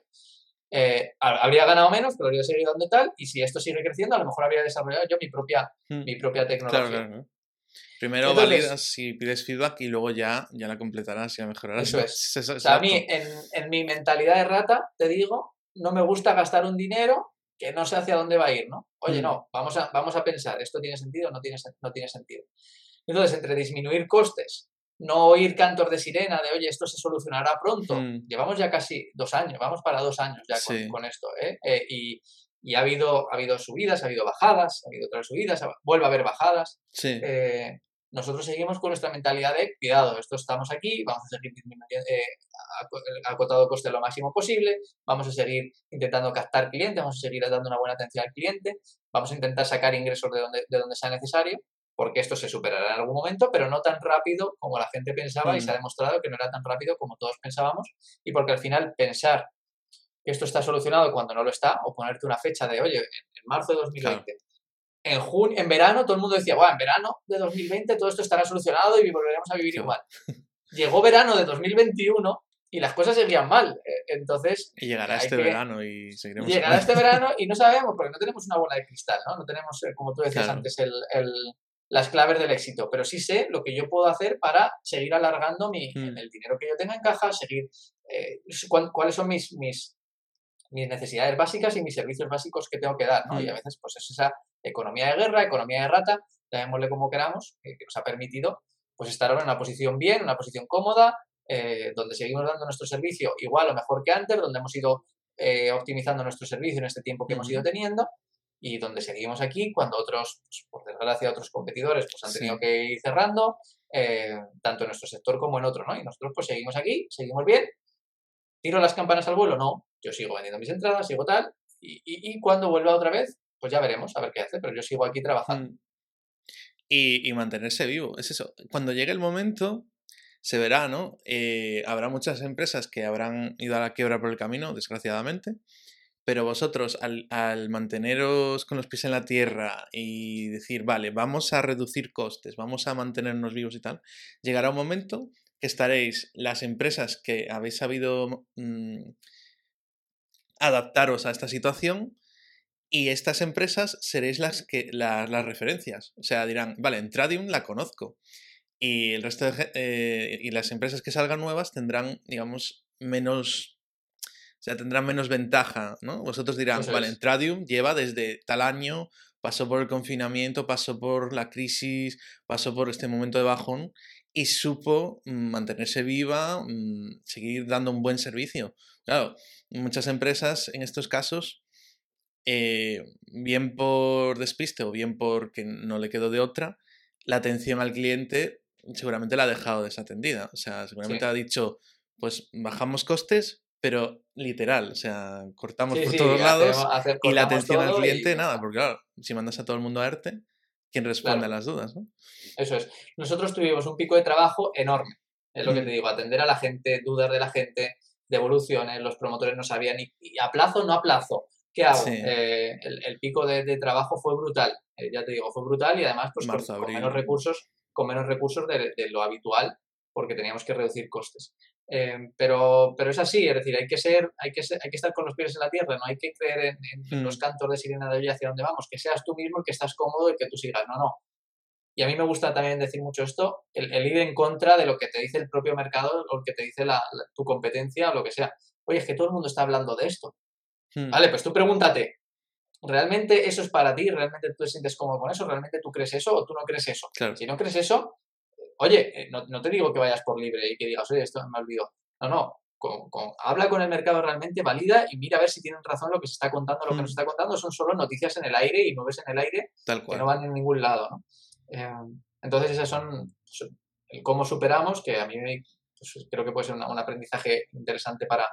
Eh, habría ganado menos, pero habría seguido dando tal, y si esto sigue creciendo, a lo mejor habría desarrollado yo mi propia, hmm. mi propia tecnología. Primero validas y pides feedback y luego ya, ya la completarás y la mejorarás. Eso es. a mí, en, en, mi mentalidad de rata, te digo, no me gusta gastar un dinero que no sé hacia dónde va a ir, ¿no? Oye, hmm. no, vamos a, vamos a pensar, ¿esto tiene sentido o no tiene, no tiene sentido? Entonces, entre disminuir costes no oír cantos de sirena de, oye, esto se solucionará pronto. Hmm. Llevamos ya casi dos años, vamos para dos años ya con, esto. ¿eh? Eh, y, y, ha, habido, ha habido subidas, ha habido bajadas, ha habido otras subidas, vuelve a haber bajadas. Eh, nosotros seguimos con nuestra mentalidad de, cuidado, esto estamos aquí, vamos a seguir acotado coste lo máximo posible, vamos a seguir intentando captar clientes, vamos a seguir dando una buena atención al cliente, vamos a intentar sacar ingresos de donde, de donde sea necesario porque esto se superará en algún momento, pero no tan rápido como la gente pensaba y se ha Mm. demostrado que no era tan rápido como todos pensábamos y porque al final pensar que esto está solucionado cuando no lo está o ponerte una fecha de, oye, en, marzo de 2020. En, junio, en verano todo el mundo decía, bueno, en verano de 2020 todo esto estará solucionado y volveremos a vivir Sí. igual. Llegó verano de 2021 y las cosas seguían mal. Eh, Entonces, Y llegará este que- verano y seguiremos. Llegará este verano y no sabemos, porque no tenemos una bola de cristal, ¿no? No tenemos, eh, como tú decías Claro. antes, el, el- las claves del éxito, pero sí sé lo que yo puedo hacer para seguir alargando mi, Mm. el dinero que yo tenga en caja, seguir eh, cuál- cuáles son mis, mis, mis necesidades básicas y mis servicios básicos que tengo que dar, ¿no? Y a Mm. veces, pues es esa economía de guerra, economía de rata, llamémosle como queramos, que nos ha permitido pues estar ahora en una posición bien, en una posición cómoda, eh, donde seguimos dando nuestro servicio igual o mejor que antes, donde hemos ido eh, optimizando nuestro servicio en este tiempo que hemos ido teniendo y donde seguimos aquí cuando otros, pues, por desgracia, otros competidores pues han Sí. tenido que ir cerrando, eh, tanto en nuestro sector como en otro, ¿no? Y nosotros pues seguimos aquí, seguimos bien. ¿Tiro las campanas al vuelo? No. Yo sigo vendiendo mis entradas, sigo tal. Y, y, y cuando vuelva otra vez, pues ya veremos, a ver qué hace, pero yo sigo aquí trabajando. Mm. Y, mantenerse vivo, es eso. Cuando llegue el momento, se verá, ¿no? Eh, habrá muchas empresas que habrán ido a la quiebra por el camino, desgraciadamente, pero vosotros al, al manteneros con los pies en la tierra y decir, vale, vamos a reducir costes, vamos a mantenernos vivos y tal, llegará un momento que estaréis las empresas que habéis sabido mm, adaptaros a esta situación y estas empresas seréis las que la- las referencias. O sea, dirán, vale, Entradium la conozco. Y el resto de eh, y las empresas que salgan nuevas tendrán, digamos, menos. O sea, tendrán menos ventaja, ¿no? Vosotros dirán, Eso vale, es. Entradium lleva desde tal año, pasó por el confinamiento, pasó por la crisis, pasó por este momento de bajón y supo mm, mantenerse viva, mm, seguir dando un buen servicio. Claro, muchas empresas en estos casos eh, bien por despiste o bien porque no le quedó de otra, la atención al cliente seguramente la ha dejado desatendida. O sea, seguramente Sí. ha dicho, pues bajamos costes, pero literal, o sea, cortamos Sí, por sí, todos lados y la atención al y cliente, nada, porque claro, si mandas a todo el mundo a ERTE, ¿quién responde Claro. a las dudas? ¿no? Eso es. Nosotros tuvimos un pico de trabajo enorme. Es lo que Mm. te digo, atender a la gente, dudas de la gente, devoluciones, los promotores no sabían y, y a plazo, no a plazo. ¿Qué hago? Sí. Eh, el, el pico de, de trabajo fue brutal. Eh, ya te digo, fue brutal y además pues, con- Marzo, con, abril. menos recursos, con menos recursos de, de lo habitual, porque teníamos que reducir costes. Eh, pero, pero es así, es decir, hay que ser, hay que ser- hay que estar con los pies en la tierra, no hay que creer en, en Mm. los cantos de sirena de hoy hacia dónde vamos, que seas tú mismo el que estás cómodo y que tú sigas. No, no. Y a mí me gusta también decir mucho esto, el, el ir en contra de lo que te dice el propio mercado o el que te dice la- la- tu competencia o lo que sea. Oye, es que todo el mundo está hablando de esto. Mm. Vale, pues tú pregúntate, ¿realmente eso es para ti? ¿Realmente tú te sientes cómodo con eso? ¿Realmente tú crees eso o tú no crees eso? Claro. Si no crees eso, oye, eh, no, no te digo que vayas por libre y que digas, oye, esto me olvidó. No, no. con- con- habla con el mercado realmente, valida y mira a ver si tienen razón lo que se está contando. Lo que nos está contando son solo noticias en el aire y nubes en el aire Tal que no van en ningún lado. ¿no? Eh, entonces, esas son son el cómo superamos, que a mí me- pues, creo que puede ser una- un aprendizaje interesante para,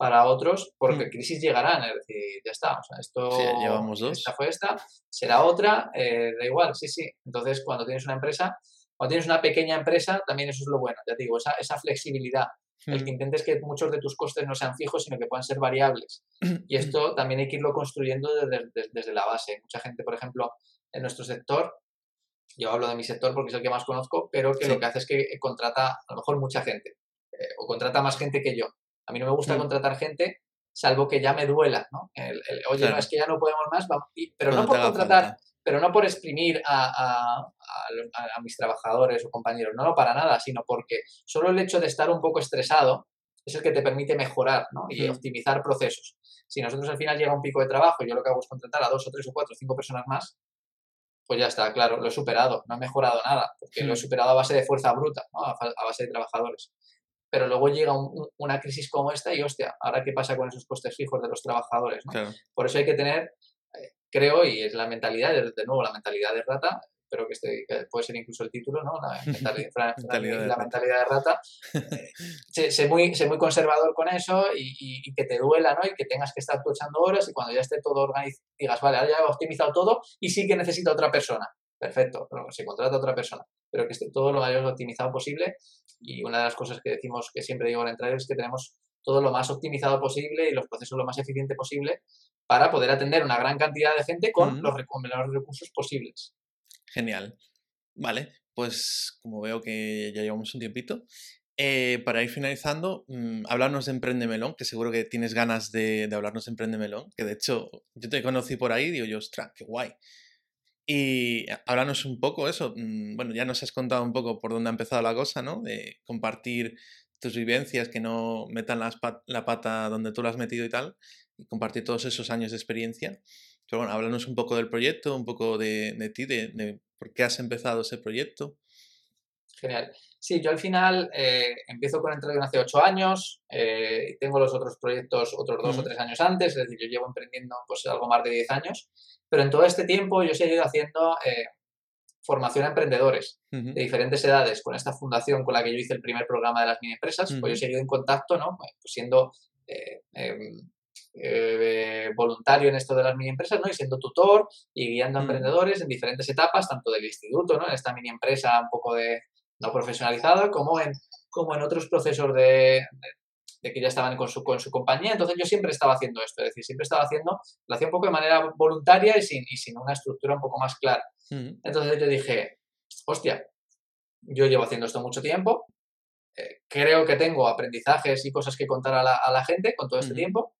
para otros, porque Mm. crisis llegarán, es decir, ya está. O sea, esto Sí, llevamos dos. esta fue esta, será otra, eh, da igual, sí, sí. Entonces, cuando tienes una empresa, cuando tienes una pequeña empresa, también eso es lo bueno, ya te digo, esa, esa flexibilidad. El Mm. que intentes que muchos de tus costes no sean fijos, sino que puedan ser variables. Y esto también hay que irlo construyendo desde, desde- desde la base. Mucha gente, por ejemplo, en nuestro sector, yo hablo de mi sector porque es el que más conozco, pero que Sí. lo que hace es que contrata a lo mejor mucha gente, eh, o contrata más gente que yo. A mí no me gusta contratar gente, salvo que ya me duela, ¿no? El- el, Oye, Claro. no, es que ya no podemos más, vamos", y- pero no por contratar, falta. pero no por exprimir a, a- a los- a- a mis trabajadores o compañeros, no, no, para nada, sino porque solo el hecho de estar un poco estresado es el que te permite mejorar ¿no? y Mm. optimizar procesos. Si nosotros al final llega un pico de trabajo y yo lo que hago es contratar a dos o tres o cuatro o cinco personas más, pues ya está, claro, lo he superado, no he mejorado nada, porque lo he Mm. superado a base de fuerza bruta, ¿no? a, fa- a base de trabajadores. Pero luego llega un- un- una crisis como esta y, hostia, ¿ahora qué pasa con esos costes fijos de los trabajadores? ¿no? Claro. Por eso hay que tener, eh, creo, y es la mentalidad, de, de nuevo, la mentalidad de rata, pero que, este, que puede ser incluso el título, ¿no? La mentalidad, Fran Mentalidad de la rata. mentalidad de rata. Eh, sé, sé muy, sé muy conservador con eso y, y- y que te duela, ¿no? Y que tengas que estar tú echando horas y cuando ya esté todo organizado, digas, vale, ahora ya he optimizado todo y sí que necesito otra persona. perfecto, pero se contrata a otra persona, pero que esté todo lo mayor optimizado posible y una de las cosas que decimos que siempre digo al entrar es que tenemos todo lo más optimizado posible y los procesos lo más eficiente posible para poder atender una gran cantidad de gente con los, con los recursos posibles. Genial. Vale, pues como veo que ya llevamos un tiempito, eh, para ir finalizando, mmm, hablarnos de Emprende Melón, que seguro que tienes ganas de, de, hablarnos de Emprende Melón, que de hecho yo te conocí por ahí y digo yo, ostras, qué guay. Y háblanos un poco eso, mmm, bueno, ya nos has contado un poco por dónde ha empezado la cosa, ¿no? De compartir tus vivencias, que no metan las la pata donde tú la has metido y tal, y compartir todos esos años de experiencia. Pero bueno, háblanos un poco del proyecto, un poco de, de ti, de, de por qué has empezado ese proyecto. Genial. Sí, yo al final eh, empiezo con Entradium hace ocho años, eh, tengo los otros proyectos otros dos -huh. o tres años antes, es decir, yo llevo emprendiendo pues algo más de diez años, pero en todo este tiempo yo he seguido haciendo eh, formación a emprendedores uh -huh. de diferentes edades. Con esta fundación con la que yo hice el primer programa de las mini empresas, uh -huh. pues yo he seguido en contacto, ¿no? Pues siendo em, eh, voluntario en esto de las mini empresas, ¿no? Y siendo tutor y guiando a emprendedores en diferentes etapas, tanto del instituto, ¿no? En esta mini empresa un poco de no profesionalizada, como en, como en otros procesos de, de, de que ya estaban con su, con su compañía. Entonces yo siempre estaba haciendo esto, es decir, siempre estaba haciendo, lo hacía un poco de manera voluntaria y sin, y sin una estructura un poco más clara. Uh -huh. Entonces yo dije, hostia, yo llevo haciendo esto mucho tiempo, eh, creo que tengo aprendizajes y cosas que contar a la, a la gente con todo este uh -huh. tiempo,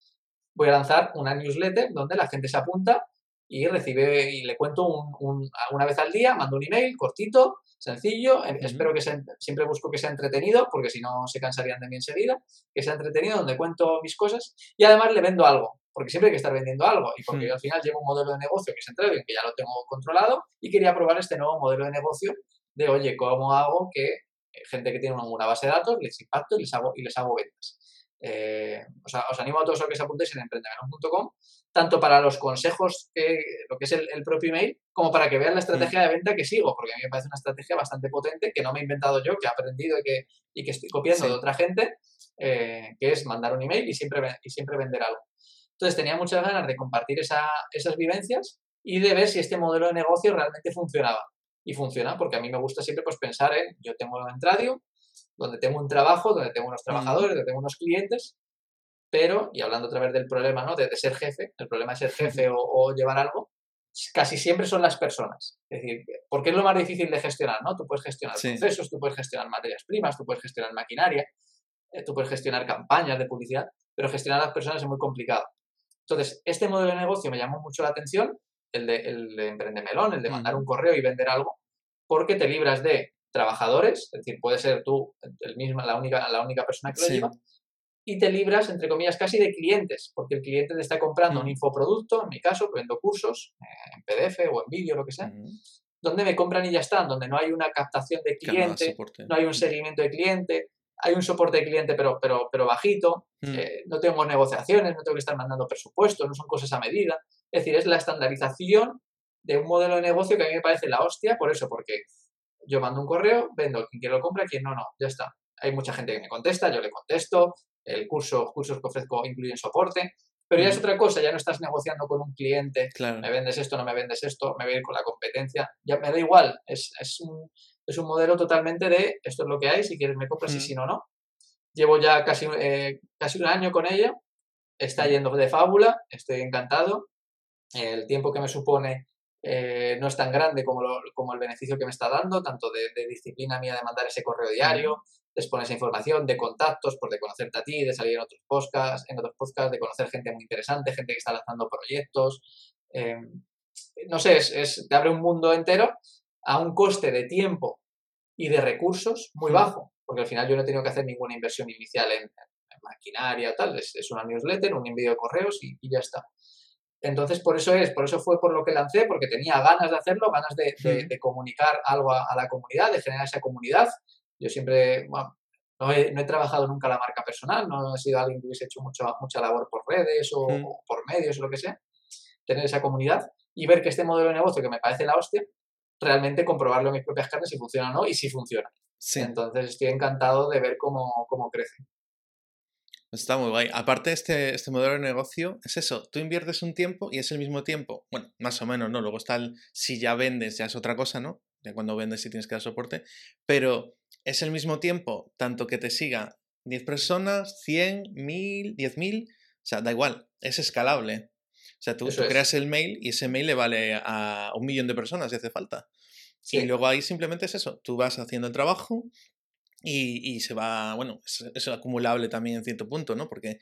voy a lanzar una newsletter donde la gente se apunta y recibe y le cuento un, un, una vez al día, mando un email cortito, sencillo, uh -huh. espero que sea, siempre busco que sea entretenido, porque si no se cansarían de mí enseguida, que sea entretenido, donde cuento mis cosas y además le vendo algo, porque siempre hay que estar vendiendo algo y porque uh -huh. yo al final llevo un modelo de negocio que es Entrading, que ya lo tengo controlado y quería probar este nuevo modelo de negocio de, oye, ¿cómo hago que eh, gente que tiene una base de datos les impacto y les hago, y les hago ventas? Eh, o sea, os animo a todos a que se apuntéis en emprendemenos.com tanto para los consejos, que, lo que es el, el, propio email, como para que vean la estrategia de venta que sigo, porque a mí me parece una estrategia bastante potente que no me he inventado yo, que he aprendido y que, y que estoy copiando sí. de otra gente, eh, que es mandar un email y siempre, y siempre vender algo. Entonces tenía muchas ganas de compartir esa, esas vivencias y de ver si este modelo de negocio realmente funcionaba. Y funciona, porque a mí me gusta siempre pues, pensar en, yo tengo Entradio, donde tengo un trabajo, donde tengo unos trabajadores, donde tengo unos clientes, pero, y hablando otra vez del problema, ¿no? De, de ser jefe, el problema de ser jefe o, o, llevar algo, casi siempre son las personas. Es decir, porque es lo más difícil de gestionar, ¿no? Tú puedes gestionar sí. procesos, tú puedes gestionar materias primas, tú puedes gestionar maquinaria, eh, tú puedes gestionar campañas de publicidad, pero gestionar a las personas es muy complicado. Entonces, este modelo de negocio me llamó mucho la atención, el de, el de Emprendemelón, el de mandar un correo y vender algo, porque te libras de trabajadores, es decir, puede ser tú el mismo, la única, la única persona que lo sí. lleva, y te libras, entre comillas, casi de clientes, porque el cliente te está comprando mm. un infoproducto, en mi caso, vendo cursos eh, en PDF o en vídeo, lo que sea, mm. donde me compran y ya están, donde no hay una captación de cliente, no hay un seguimiento de cliente, hay un soporte de cliente pero, pero, pero bajito, mm. eh, no tengo negociaciones, no tengo que estar mandando presupuestos, no son cosas a medida. Es decir, es la estandarización de un modelo de negocio que a mí me parece la hostia, por eso, porque yo mando un correo, vendo, quien quiera lo compra, quien no, no, ya está. Hay mucha gente que me contesta, yo le contesto, el curso, cursos que ofrezco incluyen soporte, pero ya es otra cosa, ya no estás negociando con un cliente, claro. me vendes esto, no me vendes esto, me voy a ir con la competencia, ya me da igual, es, es, un, es un modelo totalmente de esto es lo que hay, si quieres me compras mm. y si no, no. Llevo ya casi, eh, casi un año con ella, está yendo de fábula, estoy encantado, el tiempo que me supone eh, no es tan grande como, lo, como el beneficio que me está dando, tanto de, de, disciplina mía de mandar ese correo diario, de exponer esa información, de contactos, por de conocerte a ti, de salir en otros podcasts, en otros podcasts, de conocer gente muy interesante, gente que está lanzando proyectos. Eh, no sé, es, es, te abre un mundo entero a un coste de tiempo y de recursos muy bajo, porque al final yo no he tenido que hacer ninguna inversión inicial en, en maquinaria, tal, es, es, una newsletter, un envío de correos y, y ya está. Entonces, por eso es, por eso fue por lo que lancé, porque tenía ganas de hacerlo, ganas de, de, de comunicar algo a, a, la comunidad, de generar esa comunidad. Yo siempre, bueno, no he, no he, trabajado nunca la marca personal, no he sido alguien que hubiese hecho mucho, mucha labor por redes o, mm. o, por medios o lo que sea. Tener esa comunidad y ver que este modelo de negocio que me parece la hostia, realmente comprobarlo en mis propias carnes si funciona o no y si funciona. Sí. Entonces estoy encantado de ver cómo, cómo crece. Está muy guay. Aparte, este, este modelo de negocio es eso, tú inviertes un tiempo y es el mismo tiempo, bueno, más o menos, ¿no? Luego está el, si ya vendes, ya es otra cosa, ¿no? Ya cuando vendes sí tienes que dar soporte, pero es el mismo tiempo, tanto que te siga 10 personas, 100, 1000, 10.000, o sea, da igual, es escalable. O sea, tú, creas el mail y ese mail le vale a un millón de personas si hace falta. Y luego ahí simplemente es eso, tú vas haciendo el trabajo y, y se va, bueno, es, acumulable también en cierto punto, ¿no? Porque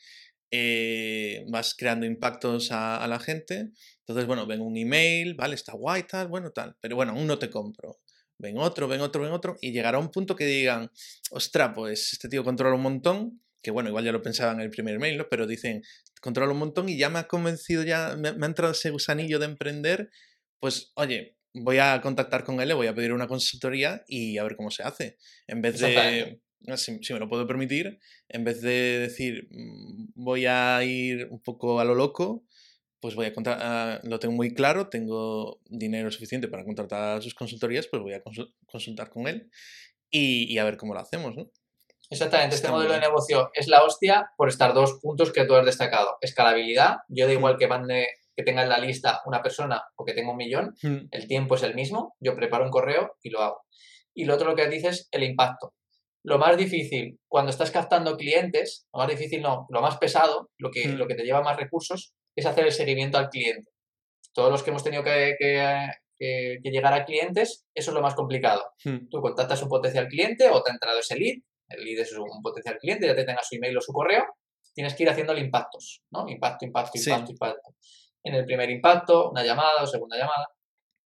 eh, vas creando impactos a, a, la gente. Entonces, bueno, ven un email, vale, está guay, tal, bueno, tal, pero bueno, aún no te compro. Ven otro, ven otro, ven otro, y llegará un punto que digan, ostra, pues este tío controla un montón, que bueno, igual ya lo pensaba en el primer email, ¿no? Pero dicen, controla un montón y ya me ha convencido, ya me, me ha entrado ese gusanillo de emprender, pues oye, voy a contactar con él, le voy a pedir una consultoría y a ver cómo se hace. En vez de, si, me lo puedo permitir, en vez de decir mm, voy a ir un poco a lo loco, pues voy a contratar, lo tengo muy claro, tengo dinero suficiente para contratar sus consultorías, pues voy a consultar con él y, a ver cómo lo hacemos, ¿no? Exactamente, este modelo de negocio es la hostia por estar dos puntos que tú has destacado. Escalabilidad, yo da igual que mande que tenga en la lista una persona o que tenga un millón, el tiempo es el mismo, yo preparo un correo y lo hago. Y lo otro lo que dices, el impacto. Lo más difícil cuando estás captando clientes, lo más difícil no, lo más pesado, lo que, lo que te lleva más recursos, es hacer el seguimiento al cliente. Todos los que hemos tenido que, llegar a clientes, eso es lo más complicado. Hmm. Tú contactas un potencial cliente o te ha entrado ese lead, el lead es un potencial cliente, ya te tenga su email o su correo, tienes que ir haciéndole impactos, ¿no? Impacto, impacto, impacto, impacto en el primer impacto, una llamada o segunda llamada.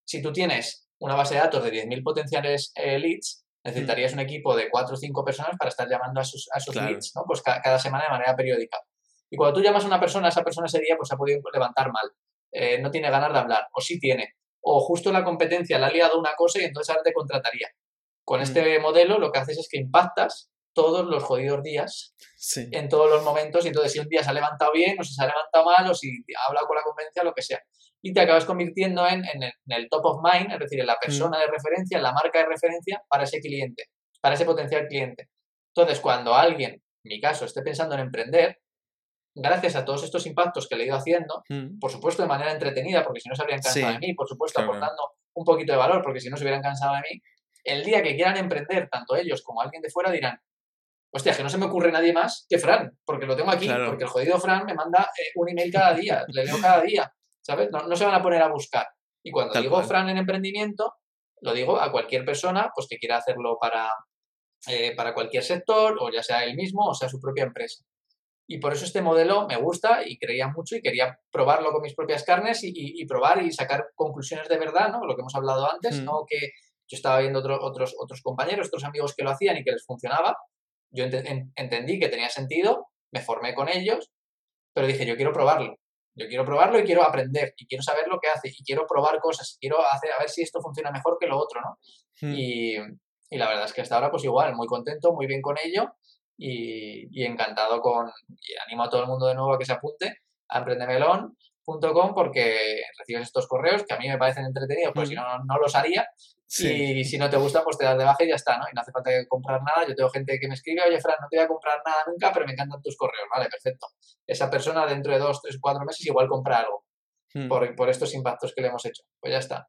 Si tú tienes una base de datos de 10.000 potenciales eh, leads, necesitarías un equipo de 4 o 5 personas para estar llamando a esos, a leads, ¿no? Pues cada semana de manera periódica. Y cuando tú llamas a una persona, esa persona ese día pues ha podido levantar mal, eh, no tiene ganas de hablar, o sí tiene, o justo la competencia le ha liado una cosa y entonces ahora te contrataría. Con mm. este modelo lo que haces es que impactas todos los jodidos días, en todos los momentos, y entonces si un día se ha levantado bien, o si se ha levantado mal, o si ha hablado con la competencia, lo que sea. Y te acabas convirtiendo en, el, top of mind, es decir, en la mm. persona de referencia, en la marca de referencia para ese cliente, para ese potencial cliente. Entonces, cuando alguien, en mi caso, esté pensando en emprender, gracias a todos estos impactos que le he ido haciendo, mm. por supuesto de manera entretenida, porque si no se habrían cansado de mí, por supuesto aportando un poquito de valor, porque si no se hubieran cansado de mí, el día que quieran emprender, tanto ellos como alguien de fuera dirán, hostia, que no se me ocurre nadie más que Fran, porque lo tengo aquí, porque el jodido Fran me manda eh, un email cada día, le leo cada día, ¿sabes? No, se van a poner a buscar. Y cuando digo Fran en emprendimiento, lo digo a cualquier persona pues que quiera hacerlo para, eh, para cualquier sector, o ya sea él mismo, o sea su propia empresa. Y por eso este modelo me gusta y creía mucho y quería probarlo con mis propias carnes y, probar y sacar conclusiones de verdad, ¿no? Lo que hemos hablado antes, mm. no que yo estaba viendo otros, otros compañeros, otros amigos que lo hacían y que les funcionaba, yo entendí que tenía sentido, me formé con ellos, pero dije, yo quiero probarlo. Yo quiero probarlo y quiero aprender y quiero saber lo que hace y quiero probar cosas, quiero hacer a ver si esto funciona mejor que lo otro, ¿no? Hmm. Y, y, la verdad es que hasta ahora pues igual, muy contento, muy bien con ello y, y, encantado con, y animo a todo el mundo de nuevo a que se apunte a emprendemelón.com porque recibes estos correos que a mí me parecen entretenidos, pues si no, no los haría y si no te gusta, pues te das de baja y ya está, ¿no? Y no hace falta comprar nada. Yo tengo gente que me escribe, oye, Fran, no te voy a comprar nada nunca, pero me encantan tus correos. Vale, perfecto. Esa persona dentro de dos, tres, cuatro meses igual compra algo hmm. por, por, estos impactos que le hemos hecho. Pues ya está.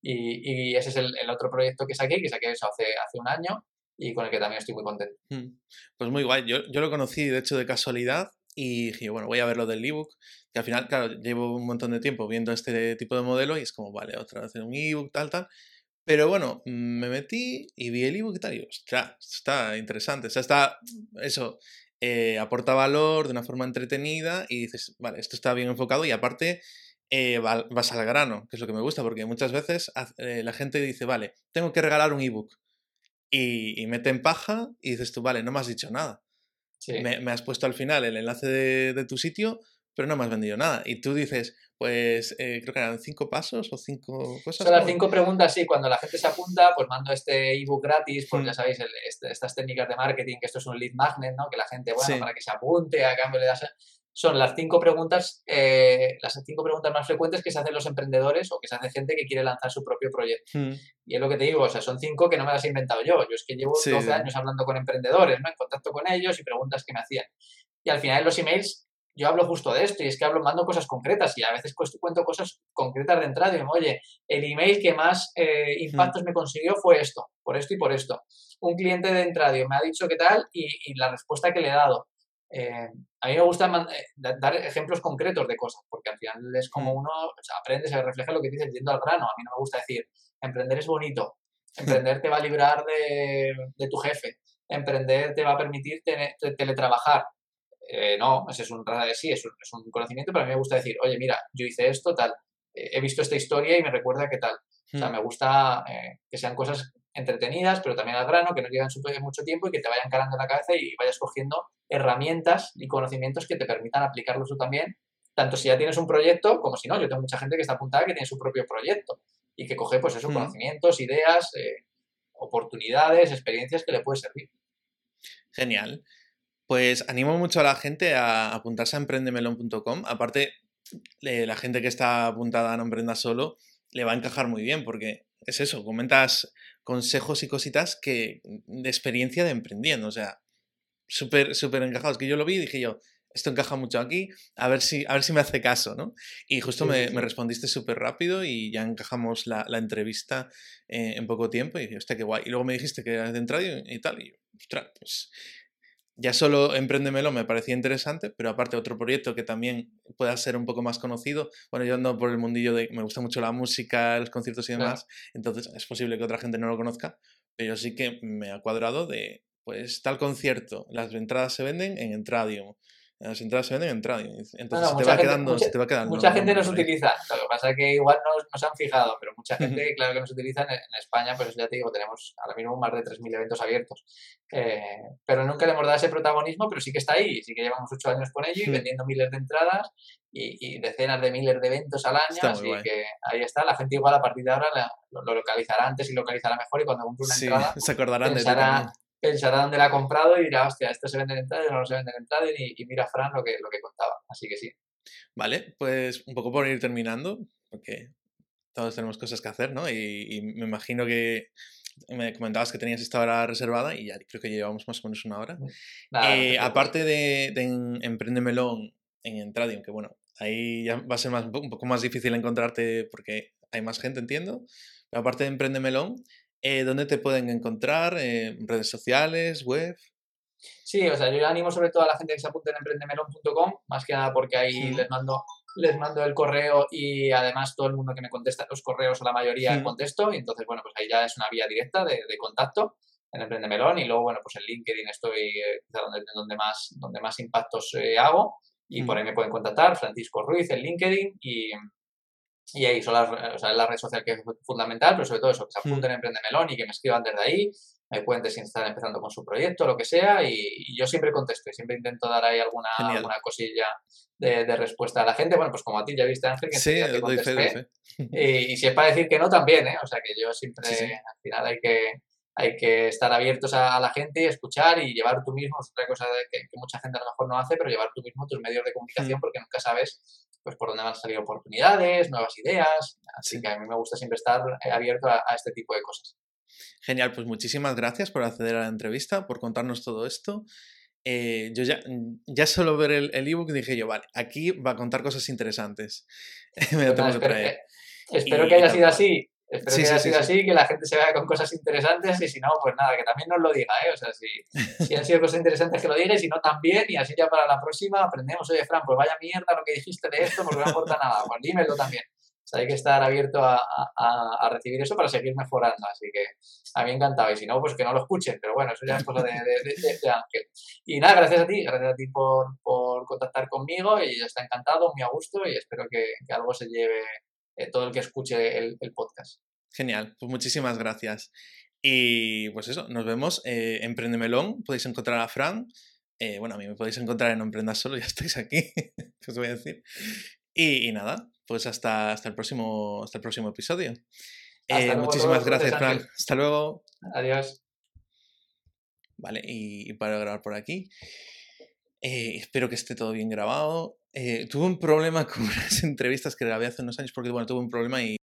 Y, y ese es el, el, otro proyecto que saqué, que saqué eso hace, hace un año y con el que también estoy muy contento. Hmm. Pues muy guay. Yo, yo lo conocí, de hecho, de casualidad y dije, bueno, voy a ver lo del ebook, que al final, claro, llevo un montón de tiempo viendo este tipo de modelo y es como, vale, otra vez un ebook, tal, tal. Pero bueno, me metí y vi el ebook y tal, y ostras, está interesante. O sea, está, eso, eh, aporta valor de una forma entretenida y dices, vale, esto está bien enfocado y aparte eh, vas al grano, que es lo que me gusta, porque muchas veces eh, la gente dice, vale, tengo que regalar un ebook y, y mete en paja y dices tú, vale, no me has dicho nada. Me, me, has puesto al final el enlace de, de tu sitio, pero no me has vendido nada. Y tú dices, pues eh, creo que eran cinco pasos o cinco cosas. Son las cinco preguntas, sí. Cuando la gente se apunta, pues mando este ebook gratis, pues ya sabéis, este, estas técnicas de marketing, que esto es un lead magnet, ¿no? Que la gente, bueno, para que se apunte, a cambio le das... Son las cinco preguntas, eh, las cinco preguntas más frecuentes que se hacen los emprendedores o que se hace gente que quiere lanzar su propio proyecto. Hmm. Y es lo que te digo, o sea, son cinco que no me las he inventado yo. Yo es que llevo 12 años hablando con emprendedores, ¿no? En contacto con ellos y preguntas que me hacían. Y al final en los emails yo hablo justo de esto y es que hablo, mando cosas concretas y a veces cuento cosas concretas de entrada y me oye, el email que más eh, impactos me consiguió fue esto, por esto y por esto. Un cliente de entrada me ha dicho qué tal y, la respuesta que le he dado. Eh, a mí me gusta eh, dar ejemplos concretos de cosas, porque al final es como uno aprende, se refleja lo que dice yendo al grano. A mí no me gusta decir, emprender es bonito, emprender te va a librar de, de tu jefe, emprender te va a permitir teletrabajar. Eh, no, ese es un, sí, es un, es un conocimiento, pero a mí me gusta decir, oye, mira, yo hice esto, tal, eh, he visto esta historia y me recuerda qué tal. O sea, hmm. me gusta que sean cosas entretenidas, pero también al grano, que no lleven mucho tiempo y que te vayan calando en la cabeza y vayas cogiendo herramientas y conocimientos que te permitan aplicarlos tú también, tanto si ya tienes un proyecto como si no. Yo tengo mucha gente que está apuntada que tiene su propio proyecto y que coge pues esos hmm. conocimientos, ideas, oportunidades, experiencias que le puede servir. Genial. Pues animo mucho a la gente a apuntarse a emprendemelon.com. Aparte, la gente que está apuntada a No Emprenda Solo le va a encajar muy bien porque es eso, comentas consejos y cositas que de experiencia de emprendiendo, o sea, súper, súper encajados. Que yo lo vi y dije yo, esto encaja mucho aquí, a ver si, a ver si me hace caso, ¿no? Y justo me, respondiste súper rápido y ya encajamos la, entrevista eh, en poco tiempo y dije, hostia, qué guay. Y luego me dijiste que eras de entrada y, tal, y ostras, pues ya solo Emprendemelo me parecía interesante, pero aparte otro proyecto que también pueda ser un poco más conocido. Bueno, yo ando por el mundillo de, me gusta mucho la música, los conciertos y demás, entonces es posible que otra gente no lo conozca, pero sí que me ha cuadrado de, pues tal concierto, las entradas se venden en Entradium, las entradas se venden en Trading. Entonces se, te va quedando, mucha, te va quedando. Mucha gente nos utiliza. Lo que pasa es que igual no, se han fijado, pero mucha gente, claro que nos utiliza en, España, pues ya te digo, tenemos ahora mismo más de 3.000 eventos abiertos. Eh, pero nunca le hemos dado ese protagonismo, pero sí que está ahí. Sí que llevamos 8 años con ello y vendiendo miles de entradas y, decenas de miles de eventos al año. así que ahí está. La gente igual a partir de ahora lo, localizará antes y localizará mejor y cuando compre una entrada se acordarán de pensará dónde la ha comprado y dirá, hostia, esto se vende en entrada y no se vende en entrada y, mira Fran lo que, lo que contaba. Así que sí. Vale, pues un poco por ir terminando, porque todos tenemos cosas que hacer, ¿no? Y, me imagino que me comentabas que tenías esta hora reservada y ya creo que llevamos más o menos una hora. Eh, aparte de, de Emprende Melón en entrada, aunque bueno, ahí ya va a ser más, un poco más difícil encontrarte porque hay más gente, entiendo. Pero aparte de Emprende Melón, eh, ¿Dónde te pueden encontrar? ¿En redes sociales, web? Sí, o sea, yo animo sobre todo a la gente que se apunte en emprendemelon.com, más que nada porque ahí les mando les mando el correo y además todo el mundo que me contesta los correos, a la mayoría contesto, y entonces, bueno, pues ahí ya es una vía directa de, contacto en Emprendemelón y luego, bueno, pues en LinkedIn estoy eh, donde, donde, más, donde más impactos eh, hago y por ahí me pueden contactar, Francisco Ruiz en LinkedIn y, y ahí son las, o sea, la red social que es fundamental, pero sobre todo eso, que se mm. apunten en Emprende Melón y que me escriban desde ahí, me decir si están empezando con su proyecto, lo que sea, y, yo siempre contesto y siempre intento dar ahí alguna, alguna cosilla de, de, respuesta a la gente. Bueno, pues como a ti ya viste, Ángel, que sí, te contesté. Y, y, si es para decir que no, también, ¿eh? O sea, que yo siempre, al final hay que, hay que estar abiertos a, la gente y escuchar y llevar tú mismo, es otra cosa que, que, mucha gente a lo mejor no hace, pero llevar tú mismo tus medios de comunicación mm. porque nunca sabes pues por dónde van a salir oportunidades, nuevas ideas. Así que a mí me gusta siempre estar eh, abierto a, este tipo de cosas. Genial, pues muchísimas gracias por acceder a la entrevista, por contarnos todo esto. Eh, yo ya, ya solo ver el ebook dije yo, vale, aquí va a contar cosas interesantes. me lo tengo que traer. espero que haya sido así Espero que haya sido así, que la gente se vea con cosas interesantes y si no, pues nada, que también nos lo diga, ¿eh? O sea, si, si han sido cosas interesantes que lo diga y si no también y así ya para la próxima aprendemos, oye Fran, pues vaya mierda lo que dijiste de esto porque no aporta nada, pues dímelo también. O sea, hay que estar abierto a, a, a, recibir eso para seguir mejorando, así que a mí encantado y si no, pues que no lo escuchen, pero bueno, eso ya es cosa de, de, Ángel. Y nada, gracias a ti, gracias a ti por, por contactar conmigo y está encantado, muy a gusto y espero que, que algo se lleve eh, todo el que escuche el, podcast. Genial, pues muchísimas gracias. Y pues eso, nos vemos eh, en Melón, podéis encontrar a Fran. Eh, bueno, a mí me podéis encontrar en No Emprendas Solo, ya estáis aquí, ¿qué os voy a decir? Y, nada, pues hasta, hasta, el próximo, hasta el próximo episodio. Eh, muchísimas gracias, Fran. Hasta luego. Adiós. Vale, y, para grabar por aquí. espero que esté todo bien grabado. Tuve un problema con unas entrevistas que grabé hace unos años porque, bueno, tuve un problema y